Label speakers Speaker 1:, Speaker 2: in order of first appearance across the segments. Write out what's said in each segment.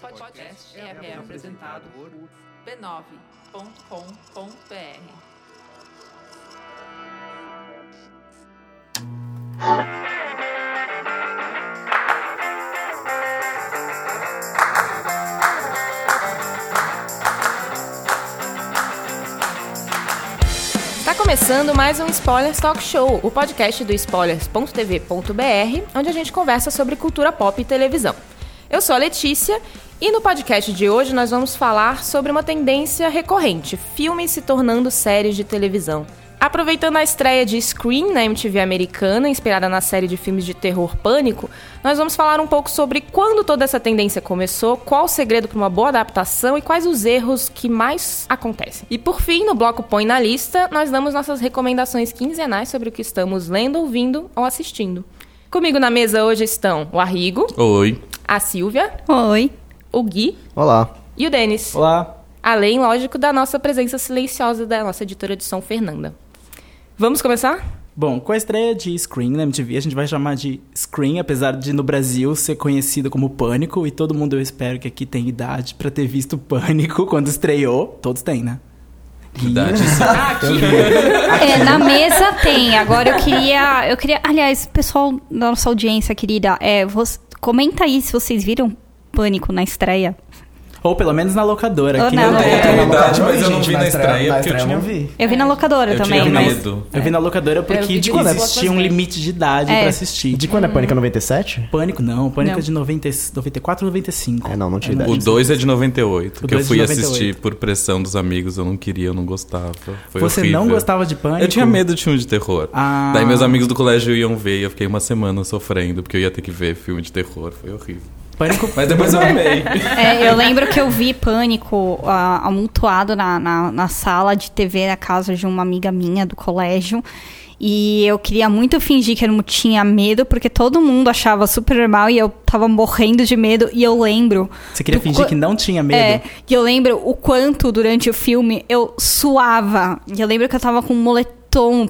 Speaker 1: podcast é apresentado por b9.com.br.
Speaker 2: Está começando mais um Spoilers Talk Show, o podcast do spoilers.tv.br, onde a gente conversa sobre cultura pop e televisão. Eu sou a Letícia e no podcast de hoje nós vamos falar sobre uma tendência recorrente: filmes se tornando séries de televisão. Aproveitando a estreia de Scream na MTV americana, inspirada na série de filmes de terror Pânico, nós vamos falar um pouco sobre quando toda essa tendência começou, qual o segredo para uma boa adaptação e quais os erros que mais acontecem. E por fim, no bloco Põe na Lista, nós damos nossas recomendações quinzenais sobre o que estamos lendo, ouvindo ou assistindo. Comigo na mesa hoje estão o Arrigo,
Speaker 3: Oi.
Speaker 2: a Silvia,
Speaker 4: Oi.
Speaker 2: O Gui
Speaker 5: Olá.
Speaker 2: e o Denis.
Speaker 3: Olá.
Speaker 2: Além, lógico, da nossa presença silenciosa da nossa editora de som, Fernanda. Vamos começar?
Speaker 6: Bom, com a estreia de Scream na MTV, a gente vai chamar de Scream, apesar de no Brasil ser conhecido como Pânico, e todo mundo eu espero que aqui tem idade pra ter visto Pânico quando estreou. Todos têm, né?
Speaker 3: Idade.
Speaker 4: É, na mesa tem. Agora eu queria. Eu queria. Aliás, pessoal da nossa audiência querida, é, você- comenta aí se vocês viram Pânico na estreia.
Speaker 6: Ou pelo menos na locadora.
Speaker 4: Ou
Speaker 6: que
Speaker 4: na
Speaker 6: nem-
Speaker 3: Eu
Speaker 4: locadora.
Speaker 3: mas eu não
Speaker 5: gente,
Speaker 3: vi na estreia, porque eu tinha...
Speaker 5: não vi.
Speaker 4: Eu vi na locadora
Speaker 3: Eu
Speaker 4: também,
Speaker 3: tinha
Speaker 4: mas.
Speaker 3: medo.
Speaker 6: Eu vi na locadora
Speaker 2: Eu
Speaker 6: porque de quando existia um limite de idade
Speaker 4: É.
Speaker 6: pra assistir.
Speaker 5: De quando é Pânico? É 97?
Speaker 6: Pânico não, Pânico
Speaker 4: Não.
Speaker 6: é de 90, 94 ou 95.
Speaker 5: É, não, não tinha idade.
Speaker 3: O 2 é de 98,
Speaker 6: O
Speaker 3: que eu
Speaker 6: é
Speaker 3: fui assistir
Speaker 6: 98.
Speaker 3: por pressão dos amigos, eu não queria, eu não gostava. Foi
Speaker 6: Você
Speaker 3: horrível.
Speaker 6: não gostava de Pânico?
Speaker 3: Eu tinha medo de filme de terror.
Speaker 6: Ah.
Speaker 3: Daí meus amigos do colégio iam ver e eu fiquei uma semana sofrendo, porque eu ia ter que ver filme de terror, foi horrível.
Speaker 6: Pânico
Speaker 3: Mas depois eu amei.
Speaker 4: É, eu lembro que eu vi Pânico amontoado na, na, na sala de TV da casa de uma amiga minha do colégio. E eu queria muito fingir que eu não tinha medo, porque todo mundo achava super normal e eu tava morrendo de medo. E eu lembro.
Speaker 6: Você queria fingir que não tinha medo?
Speaker 4: É, e eu lembro o quanto durante o filme eu suava. E eu lembro que eu tava com um moletom,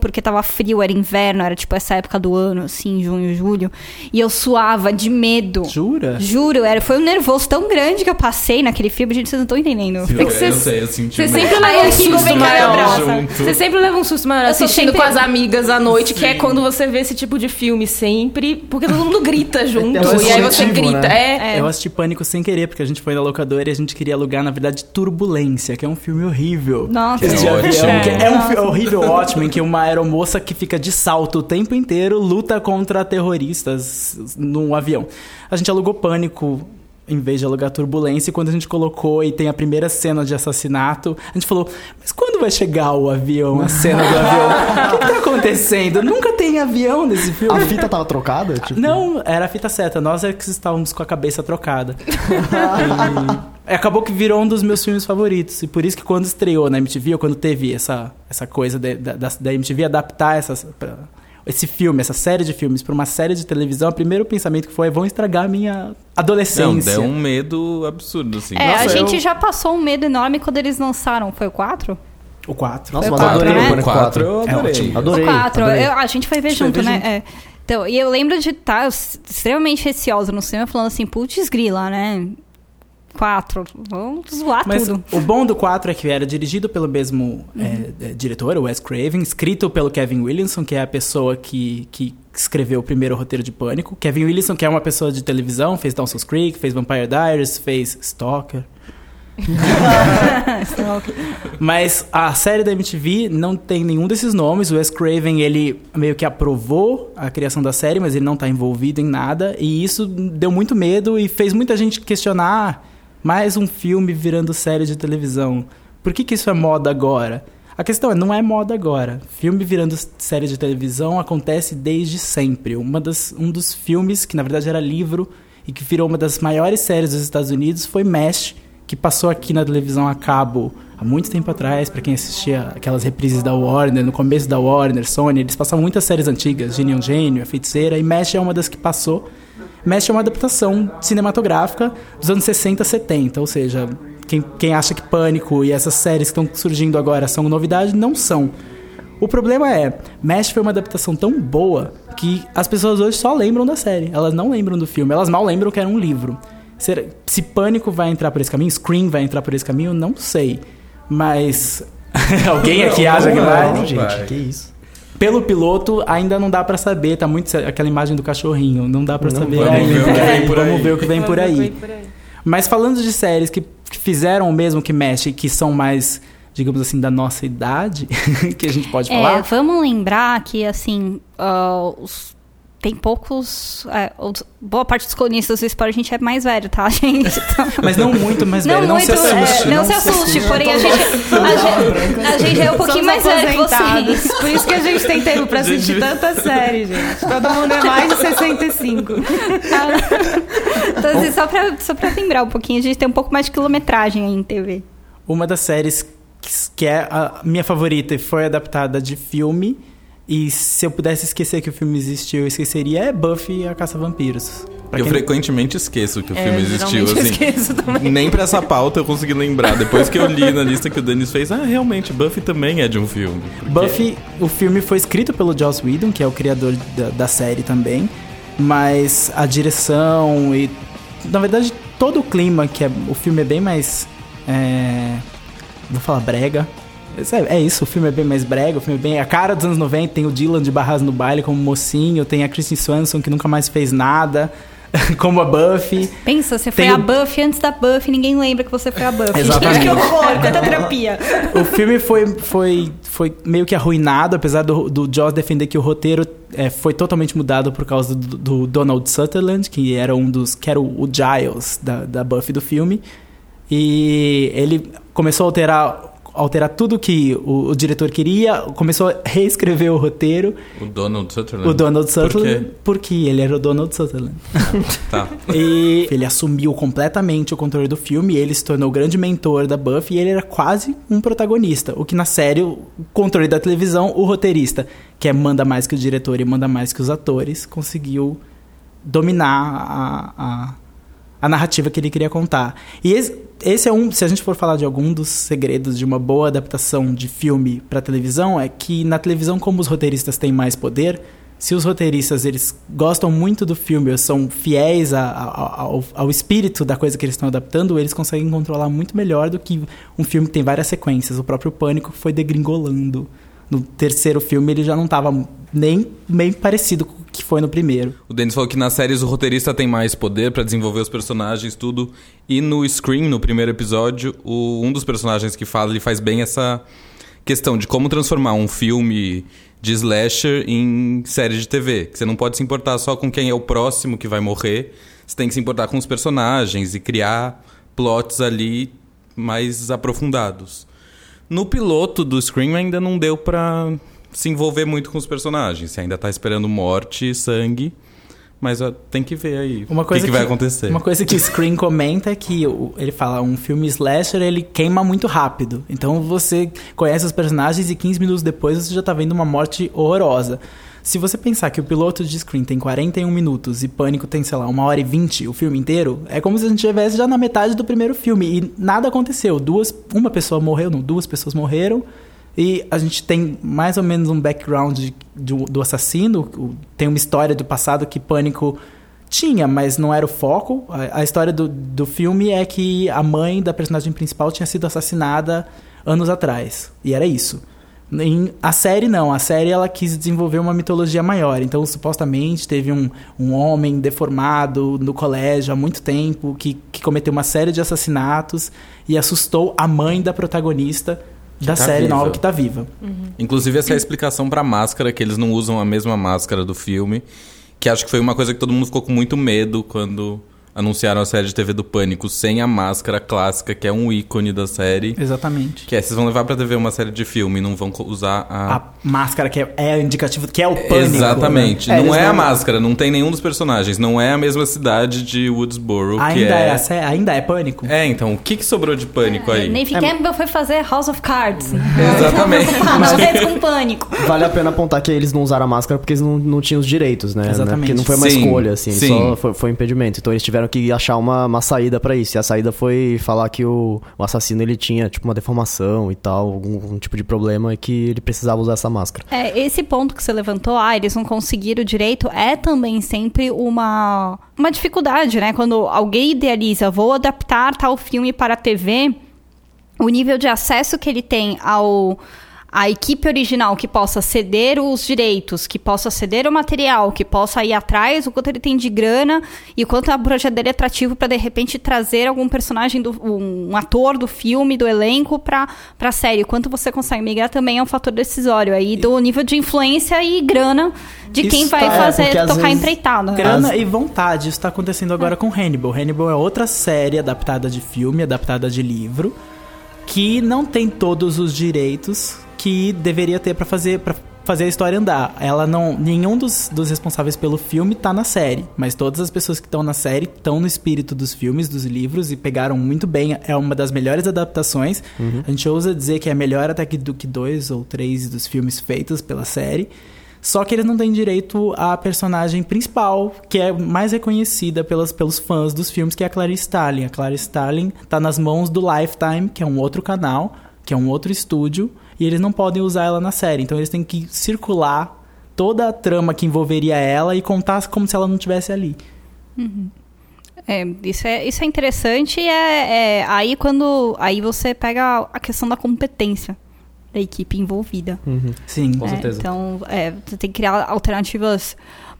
Speaker 4: porque tava frio, era inverno, era tipo essa época do ano, assim, junho, julho. E eu suava de medo.
Speaker 6: Jura?
Speaker 4: Juro, era, foi um nervoso tão grande que eu passei naquele filme, gente, vocês não estão entendendo.
Speaker 2: É que
Speaker 3: eu,
Speaker 2: você-
Speaker 3: sei, eu senti
Speaker 2: Você sempre leva um susto maior. Você sempre leva um susto maior assistindo
Speaker 4: sempre-
Speaker 2: com as amigas à noite, que é
Speaker 3: Sim.
Speaker 2: quando você vê esse tipo de filme sempre, porque todo mundo grita junto.
Speaker 5: É um
Speaker 2: e aí você grita.
Speaker 5: né?
Speaker 2: É.
Speaker 6: Eu assisti Pânico sem querer, porque a gente foi na locadora e a gente queria alugar, na verdade, Turbulência, que é um filme horrível.
Speaker 4: Nossa.
Speaker 6: De
Speaker 3: É ótimo.
Speaker 6: que é um filme horrível, ótimo, em que uma aeromoça que fica de salto o tempo inteiro luta contra terroristas num avião. A gente alugou Pânico em vez de alugar Turbulência, e quando a gente colocou e tem a primeira cena de assassinato, a gente falou, mas quando vai chegar o avião, a cena do avião? O que, que tá acontecendo? Nunca tem avião nesse filme.
Speaker 5: A fita tava trocada? Tipo,
Speaker 6: Não, era a fita certa. Nós é que estávamos com a cabeça trocada. e acabou que virou um dos meus filmes favoritos. E por isso que quando estreou na MTV, ou quando teve essa, essa coisa de- da, da, da MTV adaptar essas, pra- esse filme, essa série de filmes para uma série de televisão, o primeiro pensamento que foi, vão estragar a minha
Speaker 3: Não,
Speaker 6: adolescência.
Speaker 3: deu um medo absurdo, assim.
Speaker 4: É, a
Speaker 6: Nossa,
Speaker 4: gente
Speaker 6: eu-
Speaker 4: já passou um medo enorme quando eles lançaram. Foi o 4?
Speaker 6: O 4.
Speaker 5: Nossa, mas
Speaker 4: quatro,
Speaker 5: adorei
Speaker 4: né?
Speaker 5: o Pânico 4.
Speaker 3: eu
Speaker 6: É
Speaker 3: adorei.
Speaker 6: ótimo.
Speaker 5: Adorei.
Speaker 4: o 4.
Speaker 5: adorei.
Speaker 4: Eu- a gente foi ver
Speaker 6: gente foi
Speaker 4: junto,
Speaker 6: ver
Speaker 4: né?
Speaker 6: junto.
Speaker 4: É. Então, e eu lembro de estar extremamente receosa no cinema, falando assim, putz grila, né? 4. Vamos zoar
Speaker 6: Mas
Speaker 4: tudo.
Speaker 6: o bom do 4 é que era dirigido pelo mesmo é, é, diretor, o Wes Craven, escrito pelo Kevin Williamson, que é a pessoa que, que escreveu o primeiro roteiro de Pânico. Kevin Williamson, que é uma pessoa de televisão, fez Dawson's Creek, fez Vampire Diaries, fez Stalker. Mas a série da MTV não tem nenhum desses nomes. O Wes Craven, ele meio que aprovou a criação da série, mas ele não está envolvido em nada. E isso deu muito medo e fez muita gente questionar mais um filme virando série de televisão. Por que, que isso é moda agora? A questão é, não é moda agora. Filme virando série de televisão acontece desde sempre. Uma das, um dos filmes, que na verdade era livro, e que virou uma das maiores séries dos Estados Unidos, foi MASH, que passou aqui na televisão a cabo há muito tempo atrás, para quem assistia aquelas reprises da Warner, no começo da Warner, Sony, eles passavam muitas séries antigas, um Gênio, A Feiticeira, e MASH é uma das que passou. MASH é uma adaptação cinematográfica dos anos 60, 70, ou seja, quem, quem acha que Pânico e essas séries que estão surgindo agora são novidade, não são. O problema é, MASH foi uma adaptação tão boa que as pessoas hoje só lembram da série. Elas não lembram do filme, elas mal lembram que era um livro. Será- se Pânico vai entrar por esse caminho, Scream vai entrar por esse caminho, não sei. Mas alguém aqui acha que vai?
Speaker 5: Não, gente,
Speaker 3: vai.
Speaker 5: que isso.
Speaker 6: Pelo piloto, ainda não dá pra saber. Tá muito aquela imagem do cachorrinho. Não dá pra
Speaker 5: Não,
Speaker 6: saber
Speaker 3: vamos
Speaker 6: ainda.
Speaker 3: ver o que vem por
Speaker 6: Vamos
Speaker 3: aí.
Speaker 6: ver o que vem por aí. Mas falando de séries que, fizeram o mesmo que mexe, que são mais, digamos assim, da nossa idade, que a gente pode
Speaker 4: É,
Speaker 6: falar.
Speaker 4: vamos lembrar que, assim, ah, os- tem poucos. é, boa parte dos colunistas do esporte a gente é mais velho, tá, gente? Então-
Speaker 6: Mas não muito mais velho. Não,
Speaker 4: muito,
Speaker 6: se assuste.
Speaker 4: é, não, se assuste, porém a gente, a, gente, a gente é um pouquinho mais velho que vocês.
Speaker 2: Por isso que a gente tem tempo pra assistir tanta série, gente. Todo mundo é mais de 65.
Speaker 4: Então, assim, só pra, só pra lembrar um pouquinho, a gente tem um pouco mais de quilometragem aí em TV.
Speaker 6: Uma das séries que, que é a minha favorita e foi adaptada de filme. E se eu pudesse esquecer que o filme existiu, eu esqueceria, é Buffy e a Caça a Vampiros. Pra
Speaker 3: Eu
Speaker 6: quem-
Speaker 3: frequentemente esqueço que o filme existiu, assim.
Speaker 2: esqueço também.
Speaker 3: Nem pra essa pauta eu consegui lembrar. Depois que eu li na lista que o Denis fez, ah, realmente, Buffy também é de um filme. Porque-
Speaker 6: Buffy, o filme foi escrito pelo Joss Whedon, que é o criador da, da série também. Mas a direção e. Na verdade, todo o clima, que é, o filme é bem mais. É, vou falar brega. É, é isso, o filme é bem mais brega, o filme é bem. A cara dos anos 90 tem o Dylan de Barras no baile como mocinho, tem a Kristen Swanson que nunca mais fez nada, como a Buffy.
Speaker 4: Pensa, você foi
Speaker 6: Tem
Speaker 4: a Buffy antes da Buffy, ninguém lembra que você foi a Buffy.
Speaker 6: Exatamente.
Speaker 4: que horror, quanta terapia.
Speaker 6: O filme foi, foi, foi meio que arruinado, apesar do, do Joss defender que o roteiro é, foi totalmente mudado por causa do, do Donald Sutherland, que era um dos. que era o, o Giles da, da Buffy do filme. E ele começou a alterar, alterar tudo que o, o diretor queria, começou a reescrever o roteiro.
Speaker 3: O Donald Sutherland.
Speaker 6: O Donald
Speaker 3: Por
Speaker 6: Sutherland,
Speaker 3: quê?
Speaker 6: porque ele era o Donald Sutherland.
Speaker 3: Tá.
Speaker 6: E ele assumiu completamente o controle do filme, ele se tornou o grande mentor da Buffy e ele era quase um protagonista. O que na série, o controle da televisão, o roteirista, que é manda mais que o diretor e manda mais que os atores, conseguiu dominar a, a, a narrativa que ele queria contar. E esse, esse é um, se a gente for falar de algum dos segredos de uma boa adaptação de filme para televisão, é que na televisão, como os roteiristas têm mais poder, se os roteiristas eles gostam muito do filme são fiéis a- a- ao, ao espírito da coisa que eles estão adaptando, eles conseguem controlar muito melhor do que um filme que tem várias sequências. O próprio Pânico foi degringolando. No terceiro filme ele já não estava nem bem parecido com o que foi no primeiro.
Speaker 3: O Denis falou que nas séries o roteirista tem mais poder pra desenvolver os personagens, tudo. E no Scream, no primeiro episódio, o- um dos personagens que fala, ele faz bem essa questão de como transformar um filme de slasher em série de TV. Que você não pode se importar só com quem é o próximo que vai morrer. Você tem que se importar com os personagens e criar plots ali mais aprofundados. No piloto do Scream ainda não deu pra se envolver muito com os personagens. Você ainda tá esperando morte, sangue. Mas tem que ver aí
Speaker 6: Uma coisa
Speaker 3: o que, que vai acontecer.
Speaker 6: Uma coisa que o Screen comenta é que ele fala, um filme slasher, ele queima muito rápido. Então você conhece os personagens e 15 minutos depois você já tá vendo uma morte horrorosa. Se você pensar que o piloto de Screen tem 41 minutos e Pânico tem, sei lá, uma hora e 20, o filme inteiro, é como se a gente estivesse já na metade do primeiro filme e nada aconteceu. Duas, uma pessoa morreu, não, duas pessoas morreram. E a gente tem mais ou menos um background de- do, do assassino. Tem uma história do passado que Pânico tinha, mas não era o foco. A, a história do, do filme é que a mãe da personagem principal tinha sido assassinada anos atrás. E era isso. Em, a série não, a série ela quis desenvolver uma mitologia maior. Então, supostamente, teve um, um homem deformado no colégio há muito tempo que, que cometeu uma série de assassinatos e assustou a mãe da protagonista da
Speaker 3: tá
Speaker 6: série
Speaker 3: viva.
Speaker 6: nova que tá viva.
Speaker 3: Inclusive, essa é a explicação pra máscara, que eles não usam a mesma máscara do filme. Que acho que foi uma coisa que todo mundo ficou com muito medo quando anunciaram a série de TV do Pânico sem a máscara clássica, que é um ícone da série.
Speaker 6: Exatamente.
Speaker 3: Que é, vocês vão levar pra TV uma série de filme e não vão usar a...
Speaker 6: A máscara que é, é indicativo que é o pânico.
Speaker 3: Exatamente.
Speaker 5: né? É,
Speaker 3: não é a
Speaker 5: não-
Speaker 3: máscara, não tem nenhum dos personagens. Não é a mesma cidade de Woodsboro, que
Speaker 6: Ainda é,
Speaker 3: é...
Speaker 6: sé- ainda é pânico.
Speaker 3: É, então, o que, que sobrou de Pânico aí?
Speaker 4: Neve Campbell foi fazer House of Cards.
Speaker 3: Exatamente.
Speaker 4: Ah, Redes com pânico.
Speaker 5: Vale a pena apontar que eles não usaram a máscara porque eles não, não tinham os direitos, né?
Speaker 6: Exatamente.
Speaker 5: Porque não foi uma
Speaker 3: Sim,
Speaker 5: escolha, assim.
Speaker 3: sim.
Speaker 5: Só foi, foi um impedimento. Então eles tiveram tiveram que achar uma, uma saída pra isso. E a saída foi falar que o, o assassino ele tinha tipo uma deformação e tal, algum, algum tipo de problema e que ele precisava usar essa máscara.
Speaker 4: É, esse ponto que você levantou, ah, eles não conseguiram direito, é também sempre uma, uma dificuldade, né? Quando alguém idealiza, vou adaptar tal filme para a TV, o nível de acesso que ele tem ao a equipe original que possa ceder os direitos, que possa ceder o material, que possa ir atrás, o quanto ele tem de grana e o quanto o projeto dele é atrativo para de repente trazer algum personagem, do, um, ator do filme, do elenco para a série. O quanto você consegue migrar também é um fator decisório aí do nível de influência e grana de
Speaker 6: Isso
Speaker 4: quem vai
Speaker 6: tá- é,
Speaker 4: fazer tocar
Speaker 5: vezes-
Speaker 4: empreitada.
Speaker 6: Grana e vontade. Isso tá acontecendo agora com Hannibal. Hannibal é outra série adaptada de filme, adaptada de livro, que não tem todos os direitos que deveria ter pra fazer para fazer a história andar. Ela não, nenhum dos, dos responsáveis pelo filme tá na série, mas todas as pessoas que estão na série estão no espírito dos filmes, dos livros e pegaram muito bem. É uma das melhores adaptações. A gente ousa dizer que é melhor até que do que dois ou três dos filmes feitos pela série. Só que eles não têm direito à personagem principal, que é mais reconhecida pelas, pelos fãs dos filmes, que é a Clarice Starling. A Clarice Starling tá nas mãos do Lifetime, que é um outro canal, que é um outro estúdio, e eles não podem usar ela na série. Então eles têm que circular toda a trama que envolveria ela e contar como se ela não estivesse ali.
Speaker 4: É, isso é, isso é interessante e é, é aí quando aí você pega a questão da competência da equipe envolvida.
Speaker 6: Sim.
Speaker 5: Com
Speaker 4: né?
Speaker 5: certeza.
Speaker 4: Então, é, você tem que criar alternativas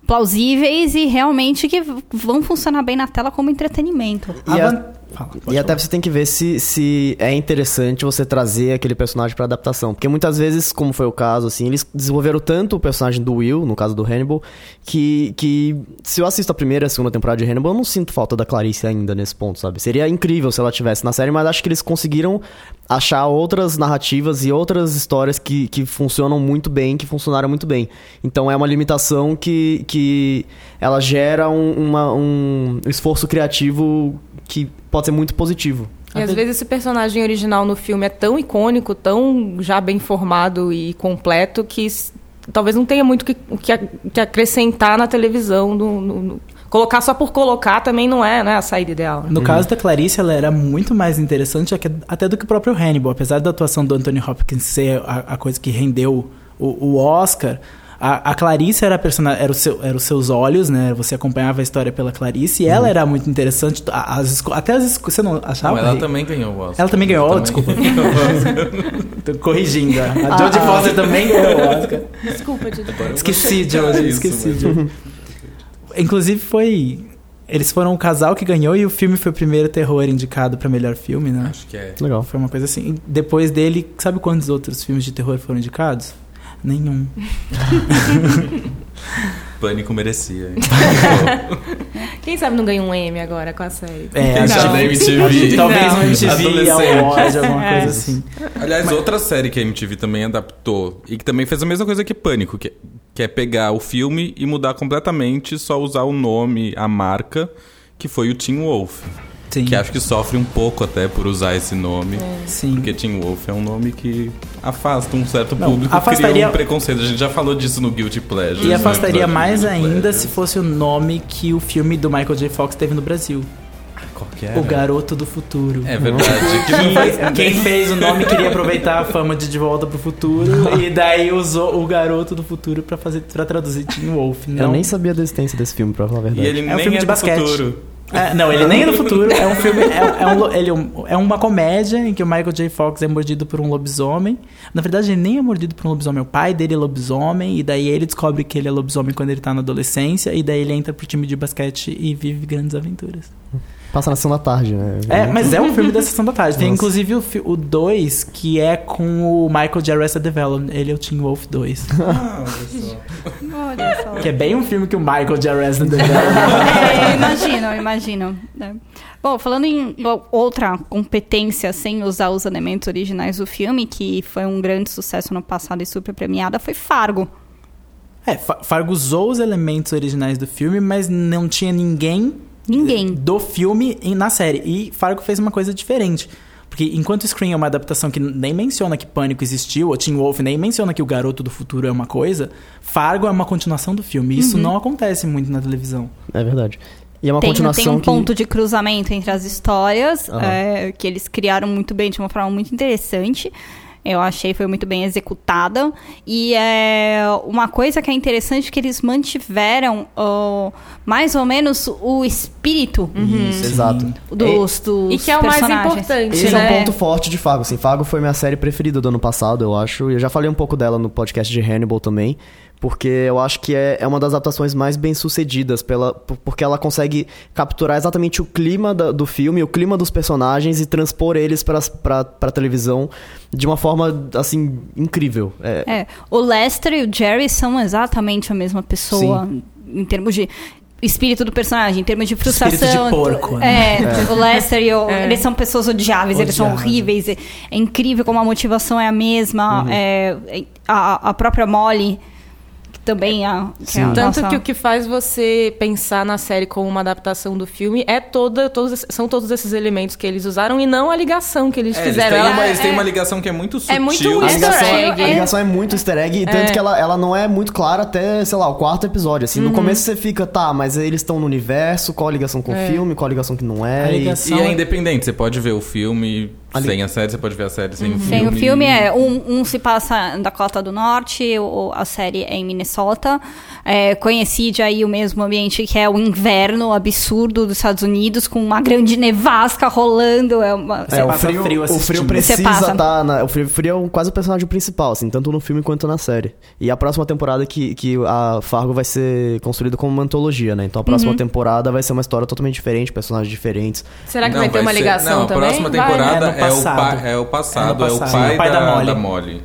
Speaker 4: plausíveis e realmente que vão funcionar bem na tela como entretenimento.
Speaker 5: E,
Speaker 6: A Fala,
Speaker 5: e até
Speaker 6: falar.
Speaker 5: você tem que ver se, se é interessante você trazer aquele personagem pra adaptação. Porque muitas vezes, como foi o caso, assim, eles desenvolveram tanto o personagem do Will, no caso do Hannibal, que, que se eu assisto a primeira e a segunda temporada de Hannibal, eu não sinto falta da Clarice ainda nesse ponto, sabe? Seria incrível se ela tivesse na série, mas acho que eles conseguiram achar outras narrativas e outras histórias que, que funcionam muito bem, que funcionaram muito bem. Então é uma limitação que, que ela gera um, uma- um esforço criativo que pode ser muito positivo.
Speaker 2: E às vezes esse personagem original no filme é tão icônico, tão já bem formado e completo, que talvez não tenha muito o que, que, acrescentar na televisão. no- no- no- Colocar só por colocar também não é né, a saída ideal. né?
Speaker 6: No caso da Clarice, ela era muito mais interessante até do que o próprio Hannibal. Apesar da atuação do Anthony Hopkins ser a, a coisa que rendeu o, o Oscar, a, a Clarice era, a persona, era, o seu, era os seus olhos, né? Você acompanhava a história pela Clarice e ela era muito interessante. As até as Você não achava?
Speaker 3: Não, ela também ganhou o Oscar.
Speaker 6: Ela também ganhou,
Speaker 3: Também.
Speaker 6: desculpa. Tô corrigindo. A Jodie Foster também ganhou o Oscar.
Speaker 2: Desculpa, Didi.
Speaker 6: Esqueci, Jodie,
Speaker 3: isso,
Speaker 6: esqueci,
Speaker 3: mas-
Speaker 6: Jodie. Inclusive foi. Eles foram o casal que ganhou e o filme foi o primeiro terror indicado pra melhor filme, né?
Speaker 3: Acho que é.
Speaker 5: Legal.
Speaker 6: Foi uma coisa assim. Depois dele, sabe quantos outros filmes de terror foram indicados? Nenhum.
Speaker 3: Pânico merecia. hein?
Speaker 2: Quem sabe não ganha um M agora com a série?
Speaker 6: É,
Speaker 3: Não.
Speaker 6: acho-
Speaker 3: Da MTV.
Speaker 6: Talvez
Speaker 2: Não.
Speaker 6: um MTV
Speaker 3: Adolescente.
Speaker 6: Awards, alguma
Speaker 2: É.
Speaker 6: coisa assim.
Speaker 3: Aliás, outra série que a MTV também adaptou e que também fez a mesma coisa que Pânico, que, que é pegar o filme e mudar completamente, só usar o nome, a marca, que foi o Teen Wolf.
Speaker 6: Sim.
Speaker 3: Que acho que sofre um pouco até por usar esse nome.
Speaker 6: Sim.
Speaker 3: Porque Teen Wolf é um nome que afasta um certo
Speaker 6: Não,
Speaker 3: público,
Speaker 6: afastaria-
Speaker 3: cria um preconceito. A gente já falou disso no Guilty Pleasure.
Speaker 6: E
Speaker 3: no
Speaker 6: afastaria mais ainda se fosse o nome que o filme do Michael J. Fox teve no Brasil.
Speaker 3: Qual que era?
Speaker 6: O Garoto do Futuro.
Speaker 3: É verdade. que não
Speaker 6: Quem, quem fez o nome queria aproveitar a fama de De Volta pro Futuro e daí usou o Garoto do Futuro pra fazer para traduzir Teen Wolf. Não,
Speaker 5: Eu nem sabia da existência desse filme, pra falar a
Speaker 3: E
Speaker 5: verdade.
Speaker 3: ele
Speaker 6: É um
Speaker 3: nem
Speaker 6: filme
Speaker 3: é
Speaker 6: de basquete.
Speaker 3: futuro.
Speaker 6: É, não, ele nem é do futuro. É um filme. É, é um, ele é é uma comédia em que o Michael J. Fox é mordido por um lobisomem. Na verdade, ele nem é mordido por um lobisomem. O pai dele é lobisomem. E daí ele descobre que ele é lobisomem quando ele tá na adolescência. E daí ele entra pro time de basquete e vive grandes aventuras.
Speaker 5: Passa na sessão da tarde, né?
Speaker 6: É, mas é um filme da sessão da tarde. Tem
Speaker 5: Nossa.
Speaker 6: inclusive o 2, que é com o Michael de Arrested Development. Ele é o Teen Wolf 2.
Speaker 4: Olha só.
Speaker 6: que é bem um filme que o Michael de Arrested Development.
Speaker 4: É, eu imagino, eu imagino. né? Bom, falando em outra competência sem usar os elementos originais do filme, que foi um grande sucesso no passado e super premiada, foi Fargo.
Speaker 6: É, Fa- Fargo usou os elementos originais do filme, mas não tinha ninguém
Speaker 4: Ninguém.
Speaker 6: do filme na série. E Fargo fez uma coisa diferente. Porque enquanto Scream é uma adaptação que nem menciona que Pânico existiu, ou Teen Wolf nem menciona que o Garoto do Futuro é uma coisa, Fargo é uma continuação do filme. E isso não acontece muito na televisão.
Speaker 5: É verdade. E é uma
Speaker 4: tem,
Speaker 5: continuação
Speaker 4: tem um
Speaker 5: que-
Speaker 4: ponto de cruzamento entre as histórias
Speaker 5: Aham.
Speaker 4: é, que eles criaram muito bem, de uma forma muito interessante. Eu achei foi muito bem executada. E é uma coisa que é interessante que eles mantiveram mais ou menos o espírito
Speaker 5: Isso, exato.
Speaker 4: dos, dos
Speaker 2: E que é o mais importante,
Speaker 5: Esse
Speaker 2: né?
Speaker 5: é um ponto forte de Fago. Assim, Fago foi minha série preferida do ano passado, eu acho. E eu já falei um pouco dela no podcast de Hannibal também. Porque eu acho que é, é uma das adaptações mais bem sucedidas, pela, por- porque ela consegue capturar exatamente o clima da- do filme, o clima dos personagens e transpor eles pra, pra, pra televisão de uma forma, assim, incrível. É,
Speaker 4: É, o Lester e o Jerry são exatamente a mesma pessoa em termos de espírito do personagem, em termos de frustração.
Speaker 6: Espírito de porco, né?
Speaker 4: É, o Lester e o,
Speaker 2: É.
Speaker 4: eles são pessoas odiáveis, eles são
Speaker 6: Odiáveis.
Speaker 4: horríveis. É, é incrível como a motivação é a mesma.
Speaker 2: Uhum.
Speaker 4: É, é, a, a própria Molly, também é, que é a
Speaker 2: Tanto
Speaker 4: nossa-
Speaker 2: que o que faz você pensar na série como uma adaptação do filme é toda, todos, esses- são todos esses elementos que eles usaram e não a ligação que eles
Speaker 3: É, eles
Speaker 2: fizeram.
Speaker 3: têm,
Speaker 2: Ela
Speaker 3: uma,
Speaker 2: é-
Speaker 3: eles têm
Speaker 2: é-
Speaker 3: uma ligação que é muito sutil.
Speaker 2: É muito
Speaker 5: A
Speaker 2: easter
Speaker 5: ligação,
Speaker 2: egg.
Speaker 5: a ligação é muito easter egg, e tanto que ela, ela não é muito clara até, sei lá, o quarto episódio. Assim,
Speaker 2: Uhum.
Speaker 5: no começo você fica, tá, mas eles estão no universo, qual a ligação com o filme, qual a ligação que não é.
Speaker 6: A
Speaker 5: e-
Speaker 3: E é independente, você pode ver o filme
Speaker 5: Ali-
Speaker 3: sem a série, você pode ver a série sem o filme.
Speaker 4: Tem o filme, é, um, um se passa na Dakota do Norte, o, a série é em Minnesota. É, coincide aí o mesmo ambiente que é o inverno absurdo dos Estados Unidos, com uma grande nevasca rolando. É uma,
Speaker 5: É, o frio,
Speaker 6: frio
Speaker 5: o frio precisa estar na. O frio, frio é quase o personagem principal, assim, tanto no filme quanto na série. E a próxima temporada que, que a Fargo vai ser construída como uma antologia, né? Então a próxima
Speaker 2: Uhum.
Speaker 5: temporada vai ser uma história totalmente diferente, personagens diferentes.
Speaker 2: Será que
Speaker 3: Não,
Speaker 2: vai ter uma
Speaker 3: ser-
Speaker 2: ligação
Speaker 3: não,
Speaker 2: também?
Speaker 3: a próxima
Speaker 2: Vai, né?
Speaker 6: É
Speaker 3: é, o
Speaker 6: passado.
Speaker 3: pa- é o passado,
Speaker 6: É
Speaker 3: é, o
Speaker 6: passado.
Speaker 3: pai,
Speaker 6: O pai
Speaker 3: da,
Speaker 6: da Molly.
Speaker 3: da Molly.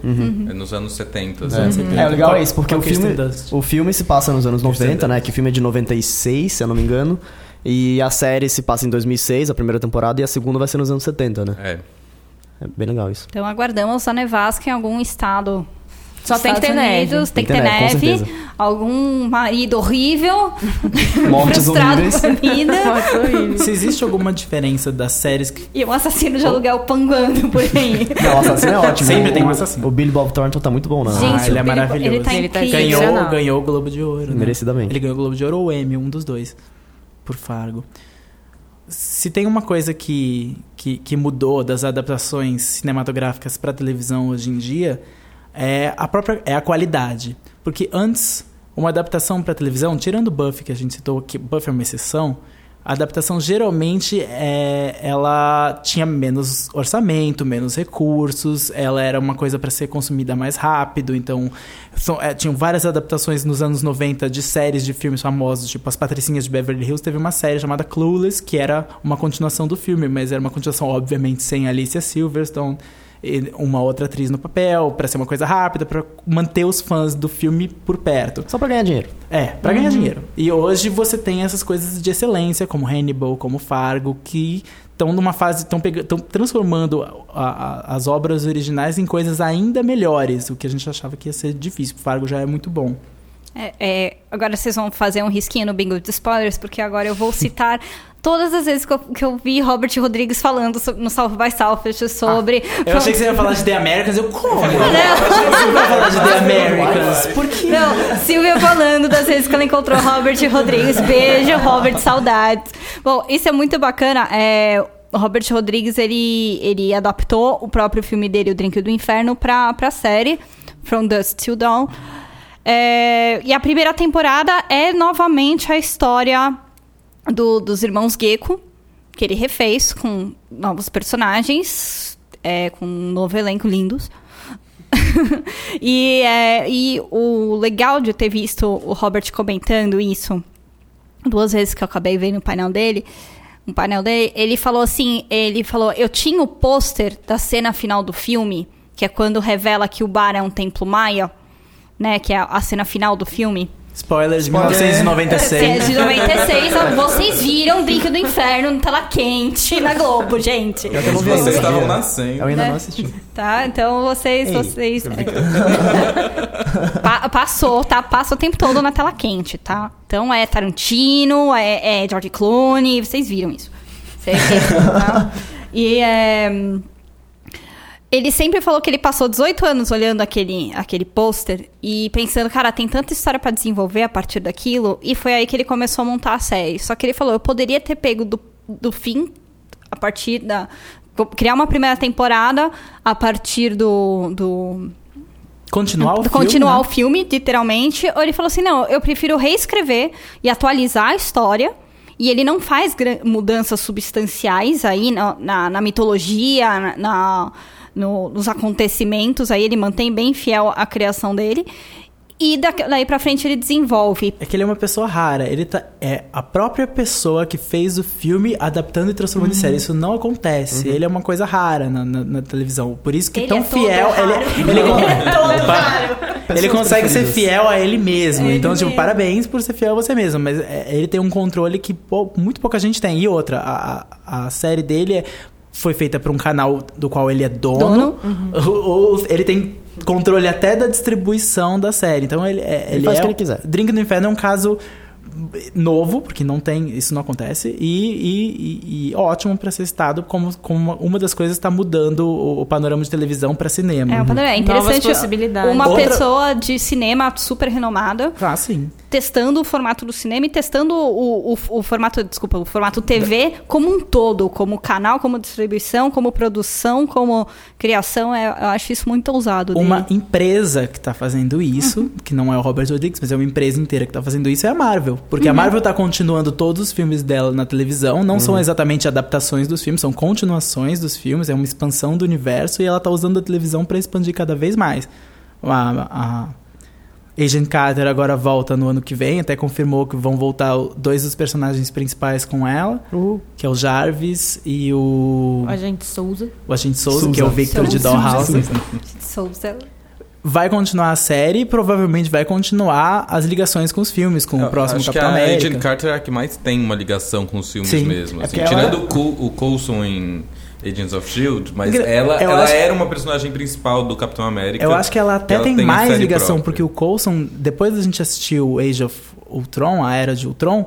Speaker 3: É nos anos 70.
Speaker 6: Nos
Speaker 3: assim.
Speaker 6: anos 70.
Speaker 5: É, o legal é isso, porque o filme, o filme se passa nos anos
Speaker 6: Kirsten
Speaker 5: 90, né? Que o filme é de 96, se eu não me engano. E a série se passa em 2006, a primeira temporada, e a segunda vai ser nos anos 70, né?
Speaker 3: É.
Speaker 5: É bem legal isso.
Speaker 4: Então aguardamos a nevasca em algum estado.
Speaker 2: Só tem que ter
Speaker 4: Estados
Speaker 2: neve.
Speaker 4: Unidos, Tem que ter neve. Algum marido horrível,
Speaker 5: Mortes
Speaker 4: frustrado
Speaker 5: horríveis.
Speaker 2: horrível.
Speaker 6: Se existe alguma diferença das séries que
Speaker 4: E um assassino de aluguel panguando por aí.
Speaker 5: Não, o assassino é ótimo.
Speaker 6: Sempre
Speaker 5: O-
Speaker 6: tem um assassino.
Speaker 5: O Billy Bob Thornton tá muito bom, né?
Speaker 6: Gente,
Speaker 4: Gente,
Speaker 6: ele é maravilhoso.
Speaker 4: Ele tá
Speaker 2: Ele tá
Speaker 6: ganhou, ganhou o Globo de Ouro. né?
Speaker 5: Merecidamente.
Speaker 6: Ele ganhou o Globo de Ouro ou o Emmy, um dos dois. Por Fargo. Se tem uma coisa que, que, que mudou das adaptações cinematográficas para televisão hoje em dia, é a própria é a qualidade. Porque antes, uma adaptação para televisão, tirando Buffy, que a gente citou, que Buffy é uma exceção, a adaptação geralmente é, ela tinha menos orçamento, menos recursos, ela era uma coisa para ser consumida mais rápido, então são- é, tinham várias adaptações nos anos 90 de séries de filmes famosos, tipo As Patricinhas de Beverly Hills, teve uma série chamada Clueless, que era uma continuação do filme, mas era uma continuação obviamente sem Alicia Silverstone, uma outra atriz no papel, para ser uma coisa rápida, para manter os fãs do filme por perto.
Speaker 5: Só pra ganhar dinheiro.
Speaker 6: É, pra ganhar dinheiro. E hoje você tem essas coisas de excelência, como Hannibal, como Fargo, que estão numa fase. estão transformando a- a- as obras originais em coisas ainda melhores, o que a gente achava que ia ser difícil. Fargo já é muito bom.
Speaker 4: É, é, agora vocês vão fazer um risquinho no bingo de spoilers, porque agora eu vou citar todas as vezes que eu, que eu vi Robert Rodrigues falando so- no South by Southwest sobre.
Speaker 6: Eu achei que você ia falar de The Americans, eu como? Eu achei que você ia falar de The Americans. Por quê?
Speaker 4: Não, Silvia falando das vezes que ela encontrou Robert Rodrigues. Beijo, Robert, saudades. Bom, isso é muito bacana. É, o Robert Rodrigues, ele, ele adaptou o próprio filme dele, O Drink do Inferno, pra, pra série From Dusk Till Dawn. É, e a primeira temporada é novamente a história do- dos irmãos Gecko, que ele refez com novos personagens, é, com um novo elenco lindos. e, é, e o legal de eu ter visto o Robert comentando isso duas vezes que eu acabei vendo o painel dele, um painel dele, ele falou assim, ele falou, eu tinha o pôster da cena final do filme, que é quando revela que o bar é um templo maia, né, que é a cena final do filme.
Speaker 6: Spoilers de
Speaker 5: Spoiler.
Speaker 6: 1996.
Speaker 4: É de 96, vocês viram Drink do Inferno no tela quente na Globo, gente.
Speaker 5: Eu não vi ainda.
Speaker 3: Vocês estavam
Speaker 5: Eu
Speaker 3: nascendo.
Speaker 5: ainda
Speaker 4: Né?
Speaker 5: não assisti.
Speaker 4: Tá? Então vocês.
Speaker 5: Ei,
Speaker 4: vocês Pa- passou, tá? Passa o tempo todo na tela quente, tá? Então é Tarantino, é, é George Clooney, vocês viram isso. Vocês viram, tá? E é. Ele sempre falou que ele passou 18 anos olhando aquele, aquele pôster e pensando, cara, tem tanta história pra desenvolver a partir daquilo. E foi aí que ele começou a montar a série. Só que ele falou, eu poderia ter pego do, do fim, a partir da. Criar uma primeira temporada a partir do. do
Speaker 6: Continuar o filme.
Speaker 4: continuar
Speaker 6: né?
Speaker 4: o filme, literalmente. Ou ele falou assim: não, eu prefiro reescrever e atualizar a história. E ele não faz mudanças substanciais aí na, na, na mitologia, na, na- no- nos acontecimentos. Aí ele mantém bem fiel à criação dele. E da- daí pra frente ele desenvolve.
Speaker 6: É que ele é uma pessoa rara. Ele tá, é a própria pessoa que fez o filme adaptando e transformando
Speaker 4: Uhum.
Speaker 6: em série. Isso não acontece. Ele é uma coisa rara na, na- na televisão. Por isso que
Speaker 4: Ele
Speaker 6: tão
Speaker 4: é todo
Speaker 6: fiel.
Speaker 4: raro.
Speaker 6: Ele, ele, ele consegue ser fiel a ele mesmo.
Speaker 4: Ele
Speaker 6: então, tipo,
Speaker 4: mesmo.
Speaker 6: parabéns por ser fiel a você mesmo. Mas é, ele tem um controle que pou- muito pouca gente tem. E outra, a, a, a série dele é- foi feita para um canal do qual ele é dono. O- o- ele tem controle até da distribuição da série. Então ele, é, ele
Speaker 5: faz o
Speaker 6: é
Speaker 5: que ele quiser.
Speaker 6: Drink no Inferno é um caso novo, porque não tem, isso não acontece, e, e- e- e ótimo para ser citado como, como uma, uma das coisas está mudando o, o panorama de televisão para cinema.
Speaker 4: É, um padrão. é interessante.
Speaker 2: Novas possibilidades.
Speaker 4: Uma
Speaker 6: Outra-
Speaker 4: pessoa de cinema super renomada
Speaker 6: Ah, sim.
Speaker 4: Testando o formato do cinema e testando o, o, o formato, desculpa, o formato TV como um todo, como canal, como distribuição, como produção, como criação. É, eu acho isso muito ousado.
Speaker 6: Uma
Speaker 4: dele.
Speaker 6: empresa que tá fazendo isso, que não é o Robert Rodrigues, mas é uma empresa inteira que tá fazendo isso, é a Marvel. Porque a Marvel tá continuando todos os filmes dela na televisão. Não são exatamente adaptações dos filmes, são continuações dos filmes, é uma expansão do universo e ela tá usando a televisão para expandir cada vez mais. A, a Agent Carter agora volta no ano que vem, até confirmou que vão voltar o- dois dos personagens principais com ela, que é o Jarvis e o,
Speaker 2: A gente Souza.
Speaker 6: o Agente Souza,
Speaker 5: Souza.
Speaker 6: que é o Victor de
Speaker 4: Souza.
Speaker 6: Dollhouse
Speaker 4: Souza.
Speaker 6: vai continuar a série e provavelmente vai continuar as ligações com os filmes, com o próximo
Speaker 3: Acho que
Speaker 6: Capitão
Speaker 3: a
Speaker 6: América.
Speaker 3: Agent Carter é a que mais tem uma ligação com os filmes
Speaker 6: Sim.
Speaker 3: mesmo.
Speaker 6: É
Speaker 3: assim.
Speaker 6: ela-
Speaker 3: Tirando o, Col- o Coulson em Agents of S.H.I.E.L.D., mas
Speaker 6: Engra-
Speaker 3: ela, ela
Speaker 6: acho-
Speaker 3: era uma personagem principal do Capitão América.
Speaker 6: Eu acho que ela até tem,
Speaker 3: tem
Speaker 6: mais ligação,
Speaker 3: própria.
Speaker 6: porque o Coulson, depois da gente assistir o Age of Ultron, a Era de Ultron,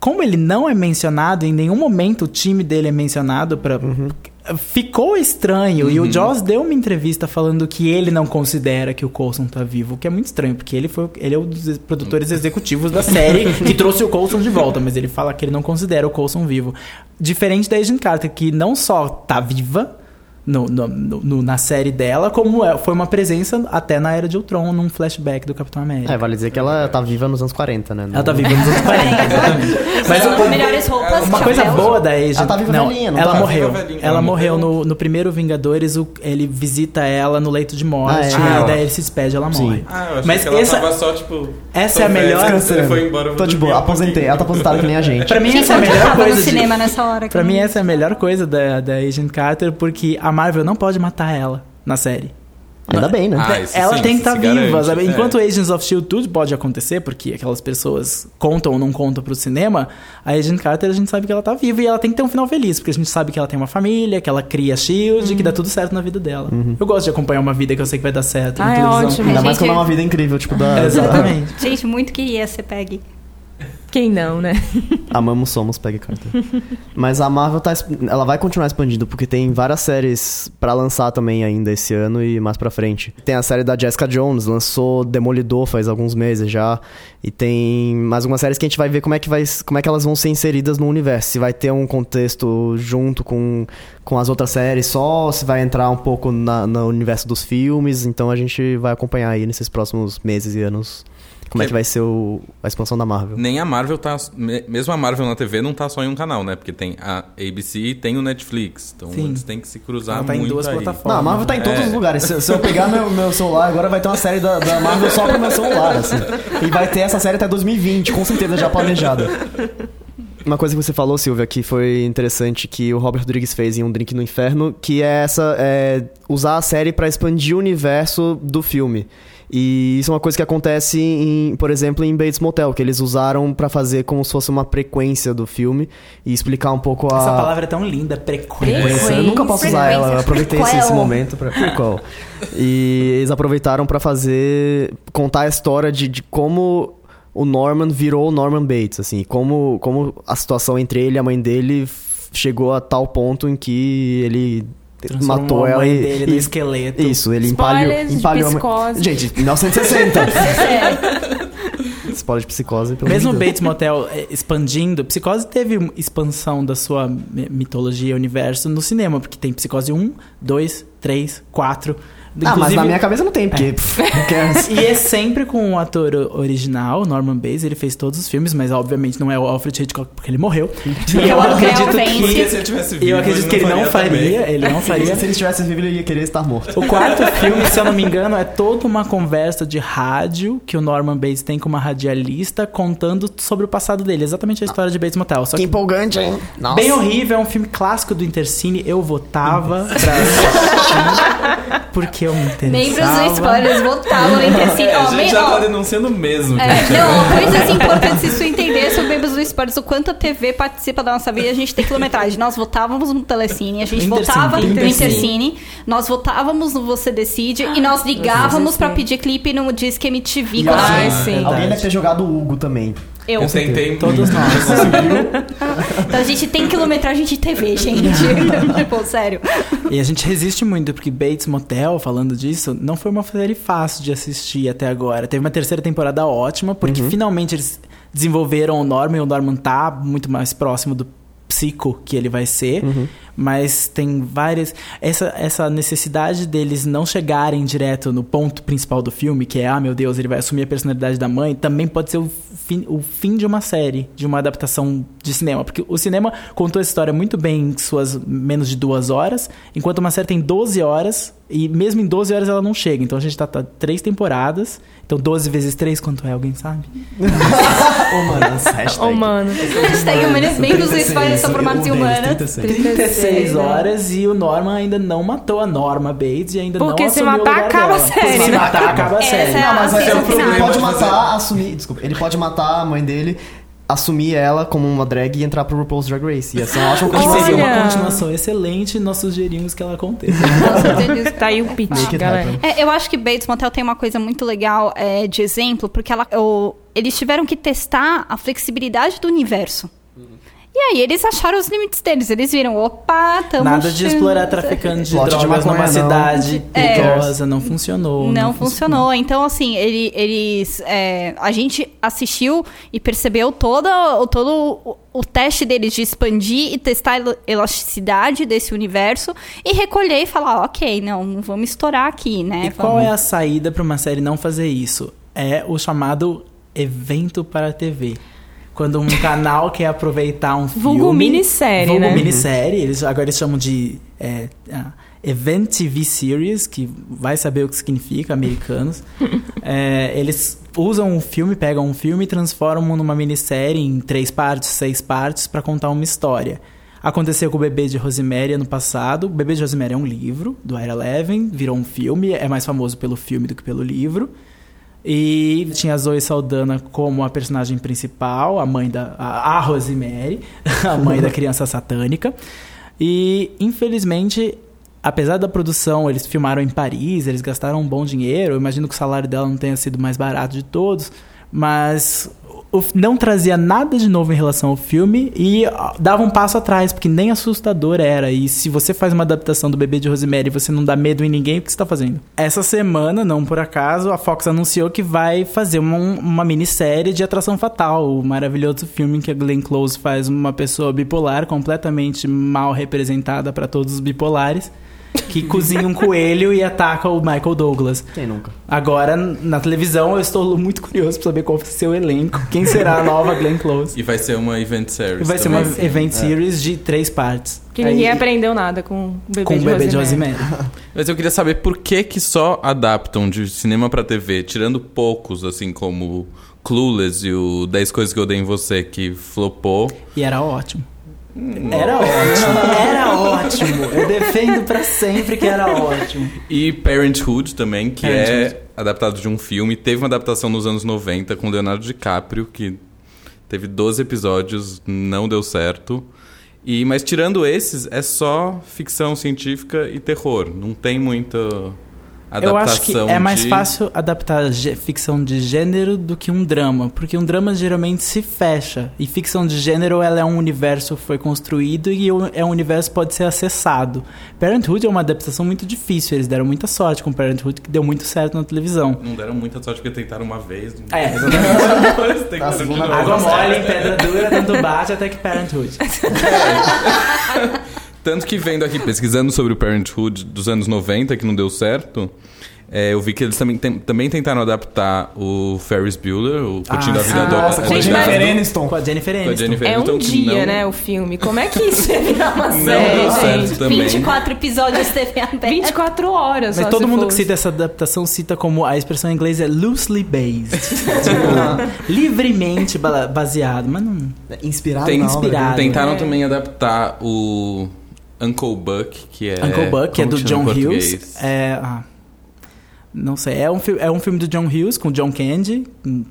Speaker 6: como ele não é mencionado, em nenhum momento o time dele é mencionado para Ficou estranho.
Speaker 3: Uhum.
Speaker 6: E o Joss deu uma entrevista falando que ele não considera que o Coulson tá vivo, o que é muito estranho, porque ele foi ele é um dos produtores executivos da série que trouxe o Coulson de volta, mas ele fala que ele não considera o Coulson vivo. Diferente da Agent Carter, que não só tá viva, no, no- no- no- na série dela, como é- foi uma presença até na Era de Ultron, num flashback do Capitão América.
Speaker 5: É, vale dizer que ela tá viva nos anos 40, né?
Speaker 6: Ela tá viva nos anos 40, exatamente. Mas o-
Speaker 4: melhores roupas,
Speaker 6: uma coisa
Speaker 4: chapéus.
Speaker 6: boa da Agent...
Speaker 5: Ela tá viva
Speaker 6: não,
Speaker 5: velhinha, não
Speaker 6: ela
Speaker 5: tá?
Speaker 6: morreu.
Speaker 3: Velhinha.
Speaker 6: Ela
Speaker 3: Ela
Speaker 6: morreu no, no primeiro Vingadores, o- ele visita ela no leito de morte,
Speaker 5: Ah, é?
Speaker 6: e daí
Speaker 3: ela-
Speaker 6: ele se despede, ela
Speaker 5: Sim.
Speaker 6: morre.
Speaker 3: Ah, eu achei
Speaker 6: Mas
Speaker 3: que ela
Speaker 6: essa-
Speaker 3: tava só, tipo...
Speaker 6: essa é a melhor-
Speaker 3: Você
Speaker 5: Descansando.
Speaker 3: foi embora.
Speaker 5: Tô de boa,
Speaker 3: um
Speaker 5: aposentei. Ela tá aposentada que nem a gente.
Speaker 6: Pra mim, essa é a melhor coisa
Speaker 4: no
Speaker 6: de-
Speaker 4: cinema nessa hora? que
Speaker 6: Pra mim, essa é a melhor coisa da, da Agent Carter, porque a Marvel não pode matar ela na série.
Speaker 5: Ainda bem, né?
Speaker 3: Ah,
Speaker 6: ela
Speaker 3: sim,
Speaker 6: tem que estar
Speaker 3: se
Speaker 6: viva,
Speaker 3: garante,
Speaker 6: sabe?
Speaker 3: é.
Speaker 6: Enquanto Agents of S.H.I.E.L.D. tudo pode acontecer, porque aquelas pessoas contam ou não contam pro cinema, a Agent Carter a gente sabe que ela tá viva e ela tem que ter um final feliz, porque a gente sabe que ela tem uma família, que ela cria a S.H.I.E.L.D., que dá tudo certo na vida dela. Eu gosto de acompanhar uma vida que eu sei que vai dar certo
Speaker 2: Ah, é
Speaker 6: televisão.
Speaker 2: ótimo.
Speaker 5: Ainda mais
Speaker 4: gente-
Speaker 5: quando é uma vida incrível, tipo da.
Speaker 6: Exatamente.
Speaker 4: Gente, muito queria ser Peggy.
Speaker 2: Quem não, né?
Speaker 5: Amamos somos Peggy Carter. Mas a Marvel tá, ela vai continuar expandindo porque tem várias séries pra lançar também ainda esse ano e mais pra frente. Tem a série da Jessica Jones, lançou Demolidor faz alguns meses já, e tem mais algumas séries que a gente vai ver como é que vai, como é que elas vão ser inseridas no universo, se vai ter um contexto junto com, com as outras séries só, se vai entrar um pouco na, no universo dos filmes, então a gente vai acompanhar aí nesses próximos meses e anos como é
Speaker 3: Que-
Speaker 5: que vai ser o- a expansão da Marvel.
Speaker 3: Nem a Marvel tá. me- Mesmo a Marvel na TV não tá só em um canal, né? Porque tem a ABC e tem o Netflix. Então
Speaker 6: Sim.
Speaker 3: eles têm que se cruzar
Speaker 6: Ela tá em
Speaker 3: muito
Speaker 6: duas
Speaker 3: aí.
Speaker 6: plataformas.
Speaker 5: Não, a Marvel tá em todos
Speaker 3: É.
Speaker 5: os lugares. Se, se eu pegar meu, meu celular, agora vai ter uma série da, da Marvel só pro meu celular, assim. E vai ter essa série até 2020, com certeza já planejada. Uma coisa que você falou, Silvia, que foi interessante que o Robert Rodrigues fez em Um Drink no Inferno, que é essa é, usar a série pra expandir o universo do filme. E isso é uma coisa que acontece, em, por exemplo, em Bates Motel, que eles usaram pra fazer como se fosse uma frequência do filme e explicar um pouco a
Speaker 6: Essa palavra é tão linda, frequência.
Speaker 5: frequência. Eu nunca posso usar ela, eu aproveitei esse, esse momento pra prequel. E eles aproveitaram pra fazer contar a história de, de como o Norman virou o Norman Bates, assim, como como a situação entre ele e a mãe dele chegou a tal ponto em que ele
Speaker 6: Transformou
Speaker 5: matou
Speaker 6: a
Speaker 5: ela
Speaker 6: mãe
Speaker 5: e,
Speaker 6: dele
Speaker 5: e-
Speaker 6: no esqueleto.
Speaker 5: Isso, ele empalhou,
Speaker 2: Spoilers de
Speaker 5: empalhou
Speaker 2: Psicose.
Speaker 5: Gente, 1960. Spoiler de psicose, pelo
Speaker 6: Mesmo
Speaker 5: de.
Speaker 6: Bates Motel eh, expandindo, Psicose teve expansão da sua mi- mitologia universo no cinema, porque tem Psicose 1, 2, 3, 4.
Speaker 5: Ah, mas na minha cabeça não tem, porque... pff, cares?
Speaker 6: E é sempre com o ator original, Norman Bates, ele fez todos os filmes, mas obviamente não é o Alfred Hitchcock porque ele morreu. E eu acredito
Speaker 4: é
Speaker 6: que,
Speaker 3: se ele tivesse
Speaker 6: e eu acredito que ele não faria, ele não faria.
Speaker 5: Se ele estivesse vivo, ele ia querer estar morto.
Speaker 6: O quarto filme, se eu não me engano, é toda uma conversa de rádio que o Norman Bates tem com uma radialista contando sobre o passado dele, exatamente a história de Bates Motel. Só
Speaker 5: Que
Speaker 6: que
Speaker 5: empolgante, hein? Nossa.
Speaker 6: bem horrível, é um filme clássico do Intercine, eu votava pra assistir, porque eu me interessava.
Speaker 4: Membros do Spoilers votavam entre assim.
Speaker 3: É,
Speaker 4: ó,
Speaker 3: a gente já tá denunciando mesmo.
Speaker 4: É,
Speaker 3: gente.
Speaker 4: não, coisas importantes isso entender sobre membros do Spoilers, o quanto a TV participa da nossa vida, a gente tem quilometragem. Nós votávamos no Telecine, a gente
Speaker 6: Intercine,
Speaker 4: votava no
Speaker 6: Intercine.
Speaker 4: Intercine, nós votávamos no Você Decide e nós ligávamos pra pedir clipe no Disque MTV. quando
Speaker 2: Ai,
Speaker 4: tinha-
Speaker 2: sim.
Speaker 5: Alguém deve ter jogado o Hugo também.
Speaker 4: Eu.
Speaker 3: Eu tentei
Speaker 6: Todos nós.
Speaker 4: Então a gente tem quilometragem de TV, gente. tipo, sério.
Speaker 6: E a gente resiste muito, porque Bates Motel, falando disso, não foi uma série fácil de assistir até agora. Teve uma terceira temporada ótima, porque finalmente eles desenvolveram o Norman e o Norman tá muito mais próximo do psico que ele vai ser. Mas tem várias. Essa, essa necessidade deles não chegarem direto no ponto principal do filme, que é, ah, meu Deus, ele vai assumir a personalidade da mãe, também pode ser o fim, o fim de uma série, de uma adaptação de cinema. Porque o cinema contou essa história muito bem em suas menos de duas horas, enquanto uma série tem 12 horas, e mesmo em 12 horas ela não chega. Então a gente tá, tá três temporadas. Então 12 vezes 3, quanto é? Alguém sabe?
Speaker 5: Ô, mano, essa hashtag.
Speaker 2: Mano.
Speaker 4: Hashtag humanos, membros do Spoilers são formados em humanas.
Speaker 6: 36
Speaker 2: né?
Speaker 6: horas e o Norman ainda não matou a Norma Bates e ainda
Speaker 2: Porque
Speaker 6: não
Speaker 2: se
Speaker 6: assumiu
Speaker 2: matar,
Speaker 6: o lugar
Speaker 2: acaba a
Speaker 6: dela.
Speaker 2: série,
Speaker 6: Se
Speaker 2: né?
Speaker 6: matar, acaba a
Speaker 4: Essa
Speaker 6: série.
Speaker 4: é a
Speaker 5: Não, mas
Speaker 4: season
Speaker 5: aí, ele
Speaker 4: final.
Speaker 5: pode
Speaker 3: de
Speaker 5: matar, assumir. Desculpa, ele pode matar a mãe dele, assumir ela como uma drag e entrar pro RuPaul's Drag Race. Ia ser uma ótima
Speaker 6: Que
Speaker 2: Olha!
Speaker 6: seria
Speaker 5: continuação.
Speaker 6: uma continuação excelente e nós sugerimos que ela aconteça.
Speaker 2: Tá aí o pitch, galera.
Speaker 5: happen.
Speaker 4: É, eu acho que Bates Motel tem uma coisa muito legal é, de exemplo, porque ela, o- eles tiveram que testar a flexibilidade do universo. E aí eles acharam os limites deles. Eles viram, opa, estamos...
Speaker 6: Nada de explorar traficante de
Speaker 5: Plot de
Speaker 6: drogas numa
Speaker 5: maconha, não.
Speaker 6: cidade
Speaker 4: É.
Speaker 6: perigosa. Não funcionou.
Speaker 4: Não funcionou. Então, assim, ele- eles. é, a gente assistiu e percebeu toda, todo o, o teste deles de expandir e testar a ela- elasticidade desse universo e recolher e falar, ok, não, não vamos estourar aqui, né?
Speaker 6: E qual é a saída para uma série não fazer isso? É o chamado evento para a TV. Quando um canal quer aproveitar um filme...
Speaker 2: Vulgo minissérie,
Speaker 6: vulgo
Speaker 2: né?
Speaker 6: minissérie. Eles, agora eles chamam de é, Event TV Series, que vai saber o que significa, americanos. É, eles usam um filme, pegam um filme e transformam numa minissérie em três partes, seis partes, para contar uma história. Aconteceu com o Bebê de Rosemary ano passado. O Bebê de Rosemary é um livro do Ira Levin, virou um filme, é mais famoso pelo filme do que pelo livro. E tinha a Zoe Saldana como a personagem principal, a mãe da. a, a Rosemary, a mãe da criança satânica. E, infelizmente, apesar da produção, eles filmaram em Paris, eles gastaram um bom dinheiro. Eu imagino que o salário dela não tenha sido mais barato de todos, mas não trazia nada de novo em relação ao filme e dava um passo atrás, porque nem assustador era. E se você faz uma adaptação do Bebê de Rosemary e você não dá medo em ninguém, o que você tá fazendo? Essa semana, não por acaso, a Fox anunciou que vai fazer uma, uma minissérie de Atração Fatal, o maravilhoso filme em que a Glenn Close faz uma pessoa bipolar, completamente mal representada para todos os bipolares. Que cozinha um coelho e ataca o Michael Douglas.
Speaker 5: Quem nunca?
Speaker 6: Agora, na televisão, eu estou muito curioso pra saber qual vai ser o elenco. Quem será a nova Glenn Close?
Speaker 3: E vai ser uma event series.
Speaker 6: E vai ser uma event series de três partes.
Speaker 2: Que ninguém
Speaker 6: Aí-
Speaker 2: aprendeu nada com o bebê
Speaker 6: com o
Speaker 2: de
Speaker 6: bebê de
Speaker 2: Rosemary.
Speaker 3: Mas eu queria saber por que que só adaptam de cinema pra TV, tirando poucos, assim como Clueless e o 10 Coisas que eu dei em você, que flopou.
Speaker 6: E era ótimo. Era ótimo. Era ótimo. Eu defendo pra sempre que era ótimo.
Speaker 3: E Parenthood também, que
Speaker 6: Parenthood.
Speaker 3: é adaptado de um filme. Teve uma adaptação nos anos 90 com Leonardo DiCaprio, que teve 12 episódios, não deu certo. E, mas tirando esses, é só ficção científica e terror. Não tem muita adaptação
Speaker 6: Eu acho que é mais
Speaker 3: de-
Speaker 6: fácil adaptar ficção de gênero do que um drama, porque um drama geralmente se fecha e ficção de gênero ela é um universo que foi construído e o- é um universo que pode ser acessado. Parenthood é uma adaptação muito difícil, eles deram muita sorte com Parenthood que deu muito certo na televisão.
Speaker 3: Não deram muita sorte porque tentaram uma vez. não-
Speaker 6: É,
Speaker 5: Tá.
Speaker 6: Água mole, em pedra dura, tanto bate até que Parenthood.
Speaker 3: Tanto que vendo aqui, pesquisando sobre o Parenthood dos anos 90, que não deu certo, é, eu vi que eles também, tem- também tentaram adaptar o Ferris Bueller, o Curtindo
Speaker 6: Ah,
Speaker 3: a Vida do
Speaker 5: Nossa, com a Jennifer Aniston.
Speaker 6: Com a Jennifer
Speaker 3: com a
Speaker 6: Aniston.
Speaker 3: Jennifer
Speaker 2: É um
Speaker 3: Aniston, que
Speaker 2: dia,
Speaker 3: não-
Speaker 2: né, o filme. Como é que isso ia virar uma
Speaker 3: Não
Speaker 2: série,
Speaker 3: deu certo
Speaker 2: gente?
Speaker 3: também.
Speaker 4: 24 episódios TV aberta.
Speaker 2: 24 horas
Speaker 6: Mas
Speaker 2: só
Speaker 6: todo mundo que
Speaker 2: fosse.
Speaker 6: cita essa adaptação cita como a expressão em inglês é loosely based. tipo, livremente ba- baseado. Mas não.
Speaker 5: Inspirado
Speaker 3: Tem-
Speaker 5: na obra.
Speaker 3: Tentaram
Speaker 2: É.
Speaker 3: também adaptar o Uncle Buck, que é.
Speaker 6: Uncle Buck, que é do John Hughes. É. ah, não sei, é um, é um filme do John Hughes com John Candy,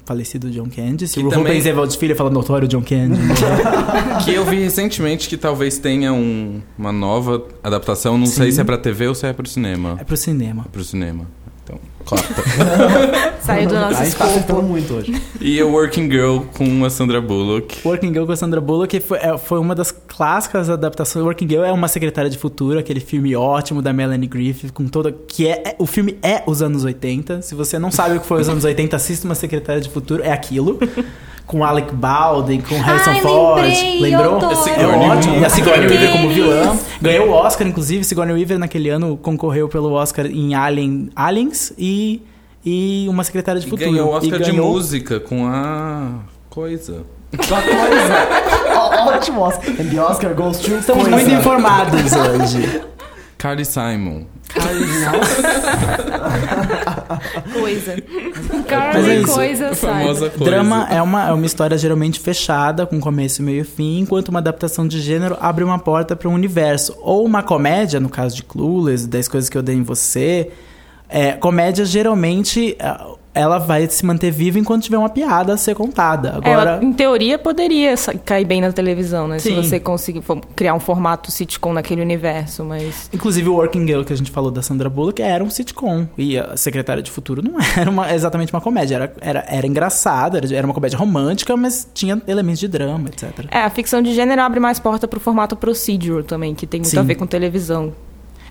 Speaker 6: falecido John Candy. Se
Speaker 3: Que
Speaker 6: o
Speaker 3: também-
Speaker 6: Rubens Evald Filho fala notório John Candy.
Speaker 3: Que eu vi recentemente que talvez tenha um- uma nova adaptação. Não sei
Speaker 6: Sim.
Speaker 3: se é pra TV ou se é pro cinema.
Speaker 6: é pro cinema.
Speaker 3: É pro cinema. Então, corta.
Speaker 2: Saiu do nosso
Speaker 5: A gente tá
Speaker 2: escopo.
Speaker 5: acertando muito hoje.
Speaker 3: e o Working Girl com a Sandra Bullock.
Speaker 6: Working Girl com a Sandra Bullock foi, é, foi uma das clássicas adaptações. Working Girl é uma secretária de futuro, aquele filme ótimo da Melanie Griffith, com toda. que é, é- O filme é os anos 80. Se você não sabe o que foi os anos 80, assista uma secretária de futuro, é aquilo. Com Alec Baldwin, com Harrison
Speaker 4: Ai,
Speaker 6: Ford.
Speaker 4: lembrei,
Speaker 6: Lembrou? É ótimo. E a Sigourney Weaver como vilã. Ganhou o Oscar, inclusive. Sigourney Weaver naquele ano concorreu pelo Oscar em Alien, Aliens e, e uma secretária de
Speaker 3: E
Speaker 6: futuro.
Speaker 3: ganhou o Oscar
Speaker 6: E
Speaker 3: de
Speaker 6: ganhou-
Speaker 3: música com a. Coisa.
Speaker 5: Uma coisa. Ó, Ótimo Oscar. And the Oscar goes to
Speaker 6: Estamos
Speaker 5: coisa.
Speaker 6: muito informados hoje.
Speaker 3: Carly Simon.
Speaker 2: Coisa.
Speaker 6: Mas é
Speaker 2: Carly,
Speaker 6: isso.
Speaker 2: coisa,
Speaker 3: famosa coisa.
Speaker 6: Drama é uma, é uma história geralmente fechada, com começo, meio e fim, enquanto uma adaptação de gênero abre uma porta para um universo. Ou uma comédia, no caso de Clueless, 10 Coisas Que Eu Dei em Você. É, comédia, geralmente, é, ela vai se manter viva enquanto tiver uma piada a ser contada. Agora,
Speaker 2: Ela, em teoria, poderia cair bem na televisão, né?
Speaker 6: Sim.
Speaker 2: Se você conseguir criar um formato sitcom naquele universo, mas...
Speaker 6: inclusive o Working Girl que a gente falou da Sandra Bullock era um sitcom. E a Secretária de Futuro não era uma- exatamente uma comédia. Era, era, era engraçado, era, era uma comédia romântica, mas tinha elementos de drama, etc.
Speaker 2: É, a ficção de gênero abre mais porta pro formato procedural também, que tem muito
Speaker 6: Sim.
Speaker 2: a ver com televisão.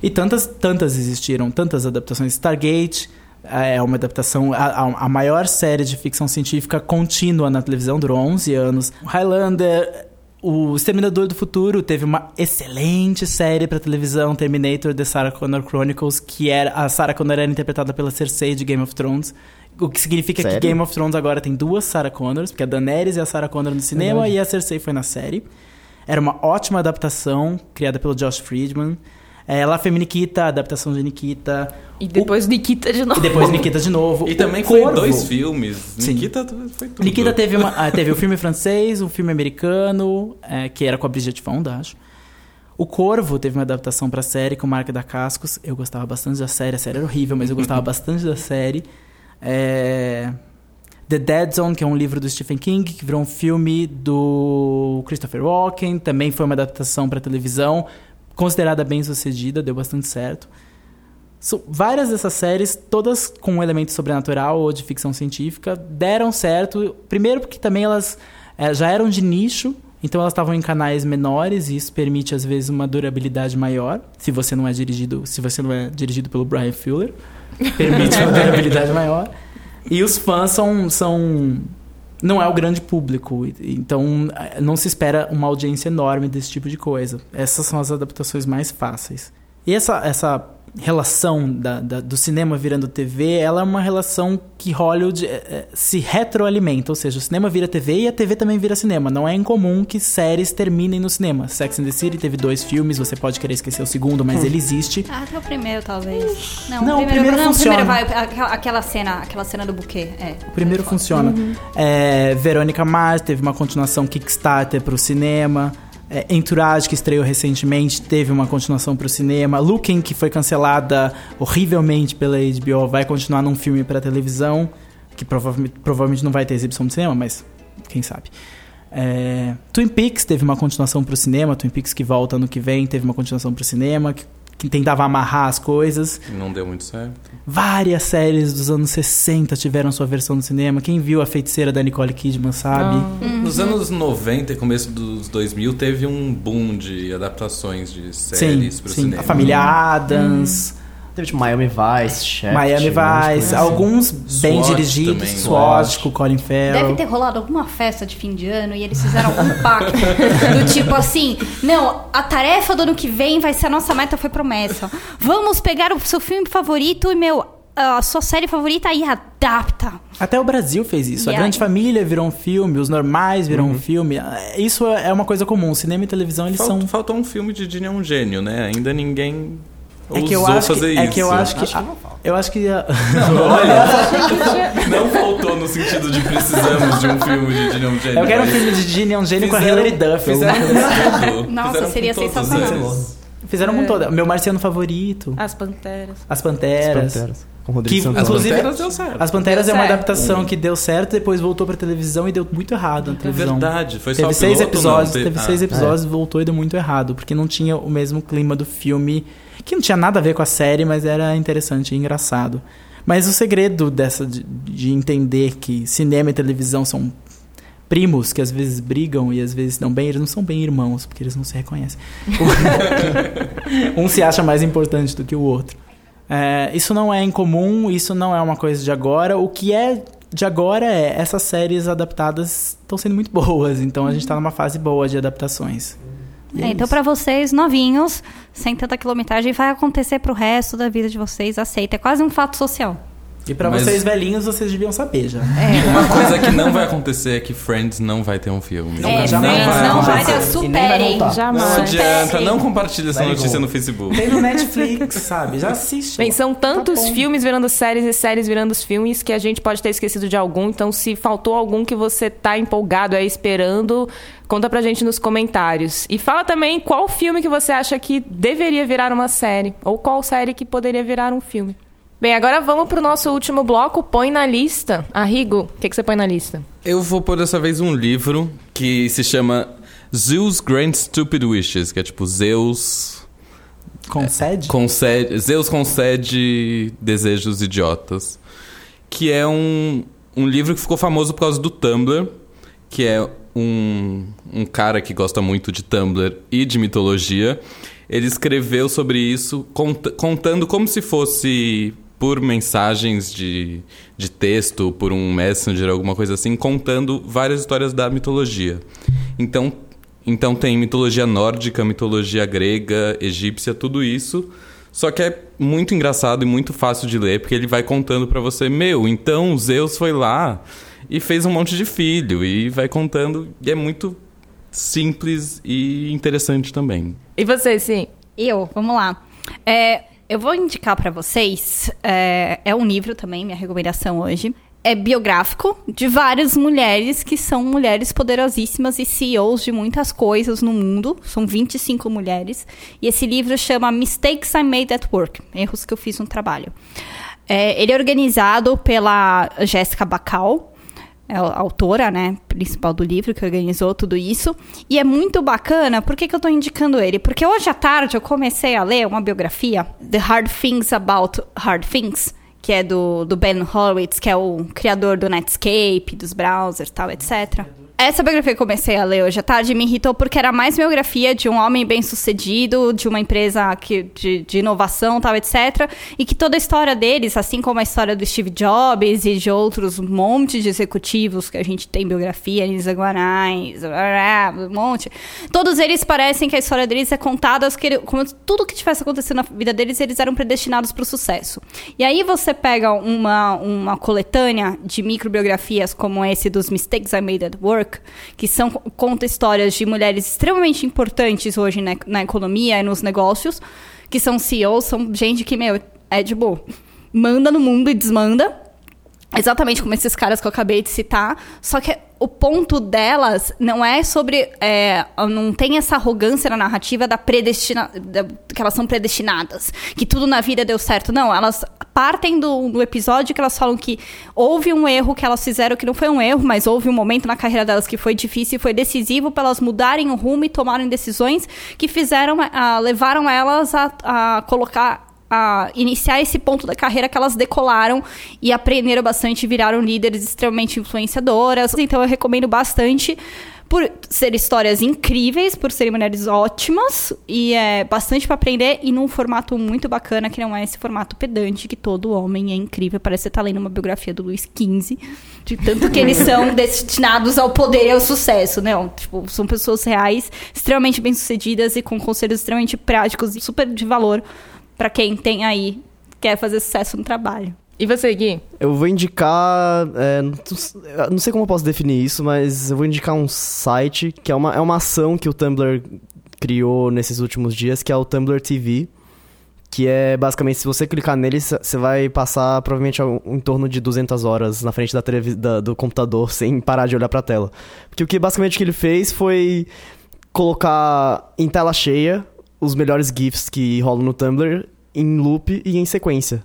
Speaker 6: E tantas, tantas existiram, tantas adaptações. Stargate é uma adaptação, a, a- maior série de ficção científica contínua na televisão, durou 11 anos. Highlander, o Exterminador do Futuro teve uma excelente série para televisão, Terminator The Sarah Connor Chronicles, que era a Sarah Connor era interpretada pela Cersei de Game of Thrones. O que significa
Speaker 5: Sério?
Speaker 6: que Game of Thrones agora tem duas Sarah Connors, porque a Daenerys e a Sarah Connor no cinema
Speaker 5: Verdade.
Speaker 6: e a Cersei foi na série. Era uma ótima adaptação, criada pelo Josh Friedman. É, La Femme Nikita, adaptação de Nikita.
Speaker 2: E depois Nikita de
Speaker 6: E
Speaker 2: novo.
Speaker 6: depois Nikita de novo.
Speaker 3: E também
Speaker 6: O
Speaker 3: foi
Speaker 6: Corvo.
Speaker 3: dois filmes.
Speaker 6: Sim.
Speaker 3: Nikita foi tudo.
Speaker 6: Nikita teve, uma, ah, teve o filme francês, um filme americano, é, que era com a Bridget Fonda, acho. O Corvo teve uma adaptação pra série com Marca da Cascos. Eu gostava bastante da série. A série era horrível, mas eu gostava bastante da série. É, The Dead Zone, que é um livro do Stephen King, que virou um filme do Christopher Walken. Também foi uma adaptação pra televisão. Considerada bem sucedida, deu bastante certo. So, várias dessas séries, todas com um elemento sobrenatural ou de ficção científica, deram certo. Primeiro porque também elas eh, já eram de nicho, então elas estavam em canais menores e isso permite às vezes uma durabilidade maior. Se você não é dirigido, se você não é dirigido pelo Brian Fuller, permite uma durabilidade maior. E os fãs são são não é o grande público, então eh, não se espera uma audiência enorme desse tipo de coisa. Essas são as adaptações mais fáceis. E essa, essa relação da- da- do cinema virando TV, ela é uma relação que Hollywood eh, eh, se retroalimenta, ou seja, o cinema vira TV e a TV também vira cinema. Não é incomum que séries terminem no cinema. Sex and the City teve dois filmes, você pode querer esquecer o segundo, mas ele existe.
Speaker 4: Ah, até o primeiro, talvez. Não,
Speaker 6: Não,
Speaker 4: o
Speaker 6: o
Speaker 4: primeiro,
Speaker 6: primeiro
Speaker 4: não, o
Speaker 6: funciona.
Speaker 4: primeiro vai. Aquela, cena, aquela cena do buquê. É.
Speaker 6: O primeiro funciona. É, Verônica Mars teve uma continuação Kickstarter pro cinema. É, Entourage, que estreou recentemente, teve uma continuação pro cinema. Looking, que foi cancelada horrivelmente pela HBO, vai continuar num filme pra televisão. Que provavelmente, provavelmente não vai ter exibição no cinema, mas quem sabe. É, Twin Peaks teve uma continuação pro cinema. Twin Peaks que volta ano que vem teve uma continuação pro cinema. Que, que tentava amarrar as coisas.
Speaker 3: Não deu muito certo.
Speaker 6: Várias séries dos anos 60 tiveram sua versão no cinema. Quem viu A Feiticeira da Nicole Kidman sabe.
Speaker 3: Nos anos 90 e começo dos 2000 teve um boom de adaptações de
Speaker 6: Sim,
Speaker 3: séries pro
Speaker 6: sim.
Speaker 3: cinema.
Speaker 6: A Família Adams,
Speaker 5: Teve tipo Miami Vice, Chef.
Speaker 6: Miami Vice, alguns bem
Speaker 3: SWAT
Speaker 6: dirigidos.
Speaker 3: também,
Speaker 6: SWAT, com Colin Farrell.
Speaker 4: Deve ter rolado alguma festa de fim de ano e eles fizeram um pacto do tipo assim: não, a tarefa do ano que vem vai ser a nossa meta, foi promessa. Vamos pegar o seu filme favorito e, meu, a sua série favorita e adapta.
Speaker 6: Até o Brasil fez isso.
Speaker 4: E
Speaker 6: a Grande? Família virou um filme, os normais viram um filme. Isso é uma coisa comum. Cinema e televisão, eles
Speaker 3: Faltou,
Speaker 6: são.
Speaker 3: faltou um filme de Dini é um gênio, né? Ainda ninguém
Speaker 6: É que eu acho
Speaker 3: fazer
Speaker 6: que,
Speaker 3: isso.
Speaker 6: é que eu acho que. eu acho que. a-
Speaker 3: Não faltou no sentido de precisamos de um filme de é um gênio.
Speaker 6: eu quero um filme de Gene é um gênio com a Hilary Duff.
Speaker 3: Fizeram.
Speaker 4: Nossa,
Speaker 3: Fizeram
Speaker 4: seria sensacional.
Speaker 6: Fizeram com toda. Meu marciano favorito.
Speaker 2: As Panteras.
Speaker 6: As Panteras.
Speaker 5: Panteras. Com o Rodrigo
Speaker 6: Que,
Speaker 5: Santoro.
Speaker 3: As
Speaker 6: inclusive,
Speaker 3: Panteras deu certo.
Speaker 6: As Panteras
Speaker 2: Deu
Speaker 6: é uma
Speaker 2: certo.
Speaker 6: adaptação que deu certo, depois voltou pra televisão e deu muito errado na
Speaker 3: É
Speaker 6: televisão.
Speaker 3: verdade. Foi só
Speaker 6: Teve
Speaker 3: o
Speaker 6: seis
Speaker 3: piloto,
Speaker 6: episódios,
Speaker 3: não? Te-
Speaker 6: teve
Speaker 3: Ah,
Speaker 6: seis episódios e voltou e deu muito errado, porque não tinha o mesmo clima do filme, que não tinha nada a ver com a série, mas era interessante e engraçado. Mas o segredo dessa de, de entender que cinema e televisão são primos que às vezes brigam e às vezes não bem, eles não são bem irmãos, porque eles não se reconhecem. um se acha mais importante do que o outro. É, isso não é incomum, isso não é uma coisa de agora. O que é de agora é essas séries adaptadas estão sendo muito boas, então a gente tá numa fase boa de adaptações. É
Speaker 4: É, então, pra vocês, novinhos, sem tanta quilometragem, vai acontecer pro resto da vida de vocês, aceita. É quase um fato social.
Speaker 6: E pra
Speaker 3: Mas-
Speaker 6: vocês velhinhos, vocês deviam saber já.
Speaker 3: Uma coisa que não vai acontecer é que Friends não vai ter um filme.
Speaker 4: É,
Speaker 6: não
Speaker 4: Friends,
Speaker 6: vai
Speaker 4: não vai ter superem.
Speaker 5: voltar.
Speaker 3: Não
Speaker 2: Jamais.
Speaker 3: adianta, não compartilha essa notícia no Facebook.
Speaker 6: Tem no Netflix, sabe? Já assiste.
Speaker 2: Bem, são tantos
Speaker 6: Tá
Speaker 2: filmes virando séries e séries virando filmes que a gente pode ter esquecido de algum. Então, se faltou algum que você tá empolgado aí esperando, conta pra gente nos comentários. E fala também qual filme que você acha que deveria virar uma série. Ou qual série que poderia virar um filme. Bem, agora vamos pro nosso último bloco. Põe na lista. Arrigo, o que, que você põe na lista?
Speaker 3: Eu vou pôr dessa vez um livro que se chama Zeus Grant Stupid Wishes, que é tipo Zeus
Speaker 6: Concede?
Speaker 3: concede, Zeus concede desejos idiotas, que é um, um livro que ficou famoso por causa do Tumblr, que é um, um cara que gosta muito de Tumblr e de mitologia. Ele escreveu sobre isso cont- contando como se fosse por mensagens de, de texto, por um messenger, alguma coisa assim, contando várias histórias da mitologia. Então, então tem mitologia nórdica, mitologia grega, egípcia, tudo isso. Só que é muito engraçado e muito fácil de ler, porque ele vai contando pra você, meu, então Zeus foi lá e fez um monte de filho e vai contando, e é muito simples e interessante também.
Speaker 2: E você, sim?
Speaker 4: Eu, vamos lá. É, eu vou indicar pra vocês. É, é um livro também, minha recomendação hoje. É biográfico de várias mulheres que são mulheres poderosíssimas e CEOs de muitas coisas no mundo. São 25 mulheres. E esse livro chama Mistakes I Made at Work Erros que eu fiz no trabalho. É, ele é organizado pela Jéssica Bacal, é a autora, né, principal do livro, que organizou tudo isso. E é muito bacana, por que, que eu tô indicando ele? Porque hoje à tarde eu comecei a ler uma biografia, The Hard Things About Hard Things, que é do, do Ben Horowitz, que é o criador do Netscape, dos browsers tal, etc. Essa biografia que eu comecei a ler hoje à tarde me irritou porque era mais biografia de um homem bem sucedido, de uma empresa que, de, de inovação tal, etc. E que toda a história deles, assim como a história do Steve Jobs e de outros montes de executivos que a gente tem biografia, Lisa Guanais, um monte. Todos eles parecem que a história deles é contada que como tudo que tivesse acontecido na vida deles, eles eram predestinados para o sucesso. E aí você pega uma, uma coletânea de microbiografias como esse dos Mistakes I Made at Work, que são conta histórias de mulheres extremamente importantes hoje na, na economia e nos negócios, que são CEOs, são gente que, meu, é de boa. Manda no mundo e desmanda. Exatamente como esses caras que eu acabei de citar. Só que o ponto delas não é sobre. é, não tem essa arrogância na narrativa da predestina, da- que elas são predestinadas. Que tudo na vida deu certo. Não, elas partem do, do episódio que elas falam que houve um erro que elas fizeram que não foi um erro, mas houve um momento na carreira delas que foi difícil e foi decisivo para elas mudarem o rumo e tomarem decisões que fizeram, ah, levaram elas a, a colocar a iniciar esse ponto da carreira que elas decolaram e aprenderam bastante viraram líderes extremamente influenciadoras. Então eu recomendo bastante por ser histórias incríveis, por serem mulheres ótimas e é bastante pra aprender e num formato muito bacana que não é esse formato pedante que todo homem é incrível. Parece que você tá lendo uma biografia do Luiz XV, de tanto que eles são destinados ao poder e ao sucesso, né? Tipo, são pessoas reais, extremamente bem-sucedidas e com conselhos extremamente práticos e super de valor pra quem tem aí quer fazer sucesso no trabalho.
Speaker 2: E você, Gui?
Speaker 5: Eu vou indicar. é, não sei como eu posso definir isso, mas eu vou indicar um site que é uma, é uma ação que o Tumblr criou nesses últimos dias, que é o Tumblr TV. Que é basicamente, se você clicar nele, você vai passar provavelmente em torno de 200 horas na frente da da- do computador sem parar de olhar pra tela. Porque o que basicamente que ele fez foi colocar em tela cheia os melhores GIFs que rolam no Tumblr em loop e em sequência.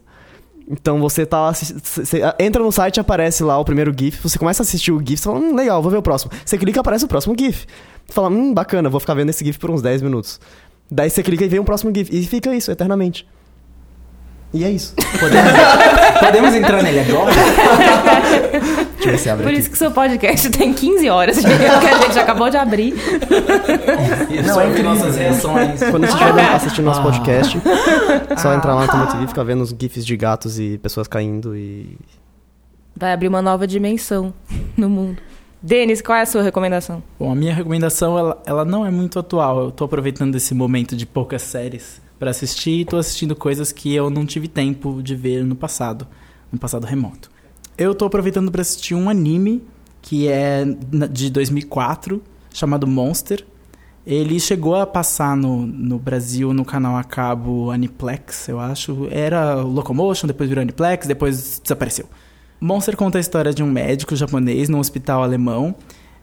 Speaker 5: Então você tá você entra no site aparece lá o primeiro GIF, você começa a assistir o GIF, você fala, hum, legal, vou ver o próximo. Você clica, aparece o próximo GIF. Você fala, hum, bacana, vou ficar vendo esse GIF por uns 10 minutos. Daí você clica e vem um próximo GIF. E fica isso, eternamente. E é isso.
Speaker 6: Podemos, podemos entrar nele agora?
Speaker 5: Deixa eu ver se abre
Speaker 2: Por
Speaker 5: aqui.
Speaker 2: isso que seu podcast tem 15 horas, que a gente acabou de abrir.
Speaker 6: Não, é nossas reações.
Speaker 5: Quando você estiver vendo- assistindo nosso
Speaker 6: Ah.
Speaker 5: podcast, só entrar lá no Tumblr TV e ficar vendo os GIFs de gatos e pessoas caindo e...
Speaker 2: Vai abrir uma nova dimensão no mundo. Denis, qual é a sua recomendação?
Speaker 6: Bom, a minha recomendação, ela, ela não é muito atual. Eu tô aproveitando esse momento de poucas séries pra assistir e tô assistindo coisas que eu não tive tempo de ver no passado, no passado remoto. Eu tô aproveitando pra assistir um anime que é de 2004, chamado Monster. Ele chegou a passar no, no Brasil no canal a cabo Aniplex, eu acho. Era Locomotion, depois virou Aniplex, depois desapareceu. Monster conta a história de um médico japonês num hospital alemão.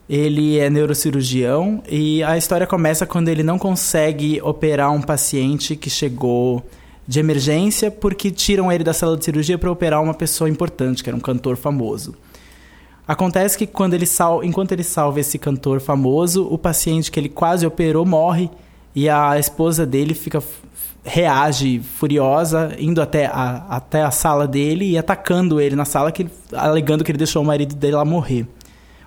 Speaker 6: Ele é neurocirurgião e a história começa quando ele não consegue operar um paciente que chegou de emergência porque tiram ele da sala de cirurgia para operar uma pessoa importante, que era um cantor famoso. Acontece que quando ele sal... enquanto ele salva esse cantor famoso, o paciente que ele quase operou morre e a esposa dele fica reage furiosa, indo até a, até a sala dele e atacando ele na sala, que, alegando que ele deixou o marido dele lá morrer.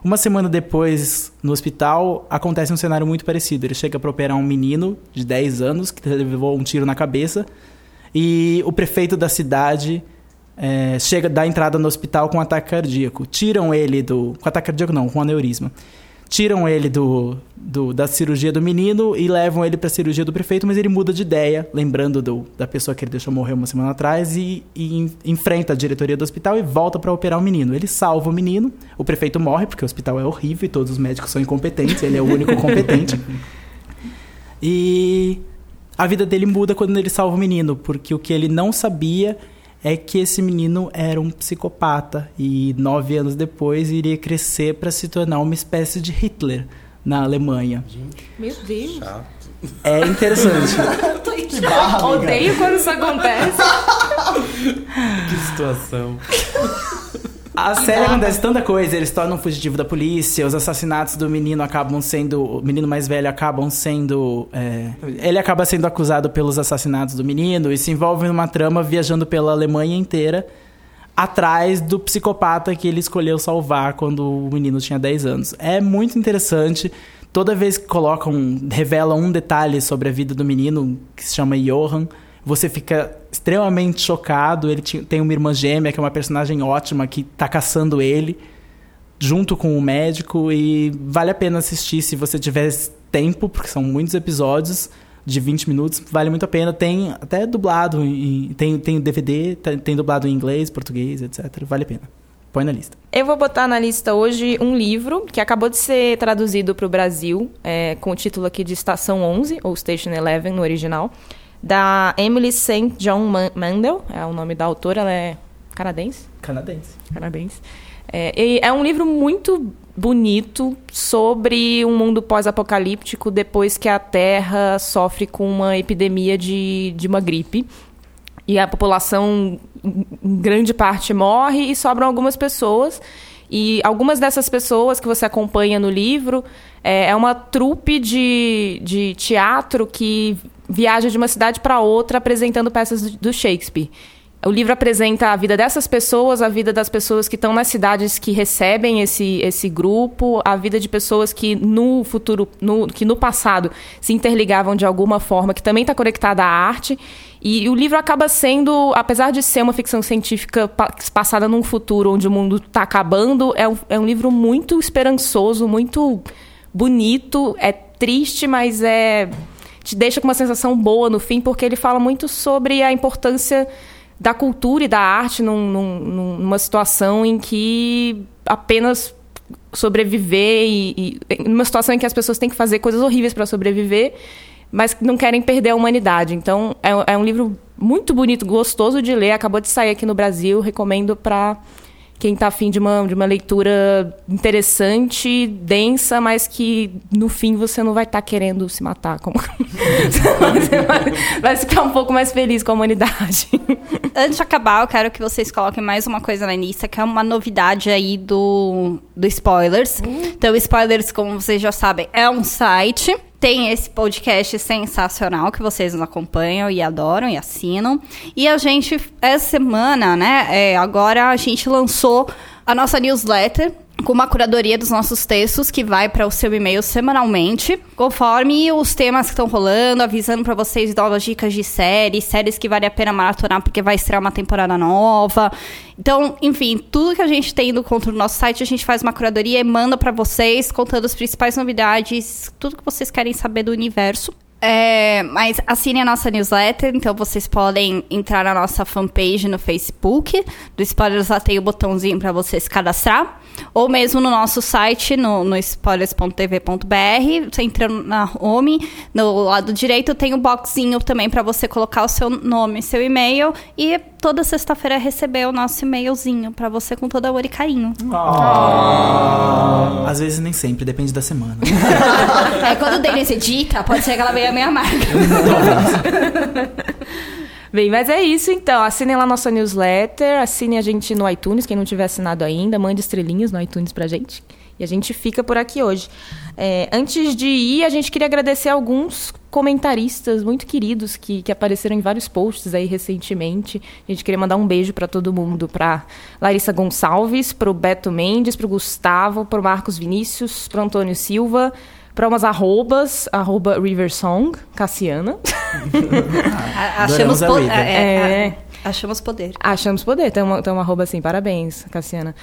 Speaker 6: Uma semana depois, no hospital, acontece um cenário muito parecido. Ele chega para operar um menino de 10 anos que levou um tiro na cabeça e o prefeito da cidade é, chega dá entrada no hospital com um ataque cardíaco. Tiram ele do. Com ataque cardíaco não, com aneurisma. Tiram ele do, do- da cirurgia do menino e levam ele para a cirurgia do prefeito, mas ele muda de ideia, lembrando do- da pessoa que ele deixou morrer uma semana atrás, e, e en- enfrenta a diretoria do hospital e volta para operar o menino. Ele salva o menino, o prefeito morre, porque o hospital é horrível e todos os médicos são incompetentes, ele é o único competente. E a vida dele muda quando ele salva o menino, porque o que ele não sabia é que esse menino era um psicopata e nove anos depois iria crescer para se tornar uma espécie de Hitler na Alemanha.
Speaker 2: Meu Deus.
Speaker 6: É interessante.
Speaker 2: Odeio quando isso acontece.
Speaker 3: Que situação.
Speaker 6: A série acontece tanta coisa, eles tornam fugitivo da polícia, os assassinatos do menino acabam sendo. O menino mais velho acabam sendo. é, ele acaba sendo acusado pelos assassinatos do menino e se envolve numa trama viajando pela Alemanha inteira atrás do psicopata que ele escolheu salvar quando o menino tinha 10 anos. É muito interessante. Toda vez que colocam, revelam um detalhe sobre a vida do menino, que se chama Johan, você fica extremamente chocado. Ele tem uma irmã gêmea, que é uma personagem ótima, que tá caçando ele, junto com o médico, e vale a pena assistir se você tiver tempo, porque são muitos episódios de 20 minutos, vale muito a pena. Tem até dublado, em- tem, tem DVD, tem, tem dublado em inglês, português, etc. Vale a pena. Põe na lista.
Speaker 2: Eu vou botar na lista hoje um livro que acabou de ser traduzido para o Brasil, é, com o título aqui de Estação 11, ou Station 11 no original, da Emily St. John Man- Mandel, é o nome da autora, ela é canadense.
Speaker 6: Canadense.
Speaker 2: Canadense. É, e é um livro muito bonito sobre um mundo pós-apocalíptico depois que a Terra sofre com uma epidemia de, de uma gripe. E a população, em grande parte, morre e sobram algumas pessoas. E algumas dessas pessoas que você acompanha no livro é, é uma trupe de, de teatro que viaja de uma cidade para outra apresentando peças do- Shakespeare. O livro apresenta a vida dessas pessoas, a vida das pessoas que estão nas cidades que recebem esse, esse grupo, a vida de pessoas que no futuro, no, que no passado se interligavam de alguma forma, que também está conectada à arte. E, o livro acaba sendo, apesar de ser uma ficção científica pa- passada num futuro onde o mundo está acabando, é um, é um livro muito esperançoso, muito bonito, é triste, mas é te deixa com uma sensação boa no fim, porque ele fala muito sobre a importância da cultura e da arte num- num- numa situação em que apenas sobreviver e, e numa situação em que as pessoas têm que fazer coisas horríveis para sobreviver, mas não querem perder a humanidade. Então é, é um livro muito bonito, gostoso de ler. Acabou de sair aqui no Brasil, recomendo para quem está afim de uma, de uma leitura interessante, densa, mas que no fim você não vai estar querendo se matar. Como... você vai, vai ficar um pouco mais feliz com a humanidade.
Speaker 4: Antes de acabar, eu quero que vocês coloquem mais uma coisa na lista, que é uma novidade aí do, do Spoilers. Então, Spoilers, como vocês já sabem, é um site. Tem esse podcast sensacional que vocês nos acompanham e adoram e assinam. E a gente, essa semana, né, é, agora a gente lançou a nossa newsletter com uma curadoria dos nossos textos que vai para o seu e-mail semanalmente, conforme os temas que estão rolando, avisando para vocês novas dicas de séries, séries que vale a pena maratonar porque vai estrear uma temporada nova. Então, enfim, tudo que a gente tem do conto no nosso site, a gente faz uma curadoria e manda para vocês, contando as principais novidades, tudo que vocês querem saber do universo. É, mas assine a nossa newsletter, então vocês podem entrar na nossa fanpage no Facebook. Do Spoilers lá tem o botãozinho para você se cadastrar. Ou mesmo no nosso site, no, no spoilers.tv.br. Você entrando na home, no lado direito tem o boxinho também para você colocar o seu nome, seu e-mail. E toda sexta-feira receber o nosso e-mailzinho para você com todo amor e carinho.
Speaker 6: Às vezes nem sempre, depende da semana.
Speaker 4: É, quando o Denis edita, pode ser que ela venha meio amarga.
Speaker 2: Bem, mas é isso então. Assinem lá nossa newsletter, assinem a gente no iTunes, quem não tiver assinado ainda, mande estrelinhas no iTunes pra gente. E a gente fica por aqui hoje. É, antes de ir, a gente queria agradecer alguns comentaristas muito queridos que, que apareceram em vários posts aí recentemente. A gente queria mandar um beijo pra todo mundo, pra Larissa Gonçalves, pro Beto Mendes, pro Gustavo, pro Marcos Vinícius, pro Antônio Silva, para umas arrobas, arroba Riversong, Cassiana.
Speaker 4: Achamos,
Speaker 6: Adoramos a
Speaker 4: po-
Speaker 6: Rita.
Speaker 4: é, é,
Speaker 2: É.
Speaker 4: achamos poder.
Speaker 2: Achamos poder. Tem uma, tem uma arroba assim. Parabéns, Cassiana.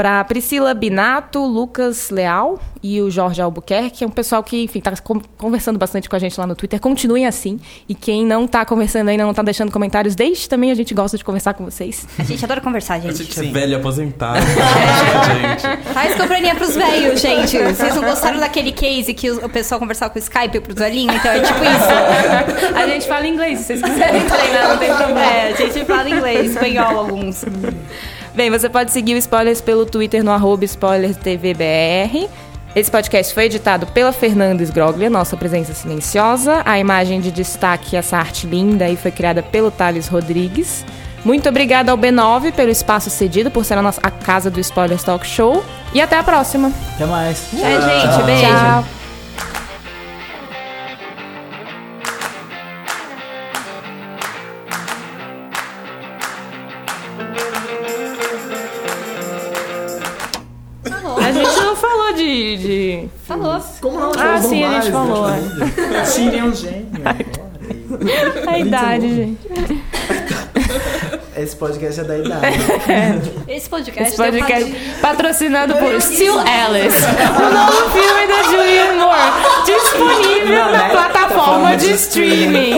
Speaker 2: Para Priscila Binato, Lucas Leal e o Jorge Albuquerque, que é um pessoal que, enfim, tá con- conversando bastante com a gente lá no Twitter. Continuem assim. E quem não tá conversando ainda, não tá deixando comentários, deixe também. A gente gosta de conversar com vocês.
Speaker 4: A gente adora conversar,
Speaker 3: A
Speaker 4: gente.
Speaker 3: gente é velho aposentado. gente.
Speaker 4: Faz companhia pros velhos, gente. Vocês não gostaram daquele case que o pessoal conversava com o Skype pros velhinhos? Então é tipo isso.
Speaker 2: A gente fala inglês, se vocês quiserem treinar, não tem problema.
Speaker 4: É, a gente fala inglês, espanhol alguns.
Speaker 2: Bem, você pode seguir o Spoilers pelo Twitter no arroba SpoilersTVBR. Esse podcast foi editado pela Fernanda Sgroglia, nossa presença silenciosa. A imagem de destaque, essa arte linda, aí foi criada pelo Thales Rodrigues. Muito obrigada ao B9 pelo espaço cedido, por ser a, nossa, a casa do Spoilers Talk Show. E até a próxima.
Speaker 6: Até mais.
Speaker 4: É, gente, beijo.
Speaker 2: Tchau. De. de...
Speaker 4: Falou.
Speaker 5: Como não?
Speaker 2: Ah, sim, a gente falou. é.
Speaker 6: Siri é um gênio.
Speaker 2: A idade, gente.
Speaker 6: Esse podcast é da idade.
Speaker 4: Esse podcast,
Speaker 2: Esse podcast
Speaker 4: pra-
Speaker 2: patrocinado por Still Alice, o novo filme da Julianne Moore, disponível
Speaker 6: Não,
Speaker 2: na
Speaker 6: né?
Speaker 2: plataforma de streaming.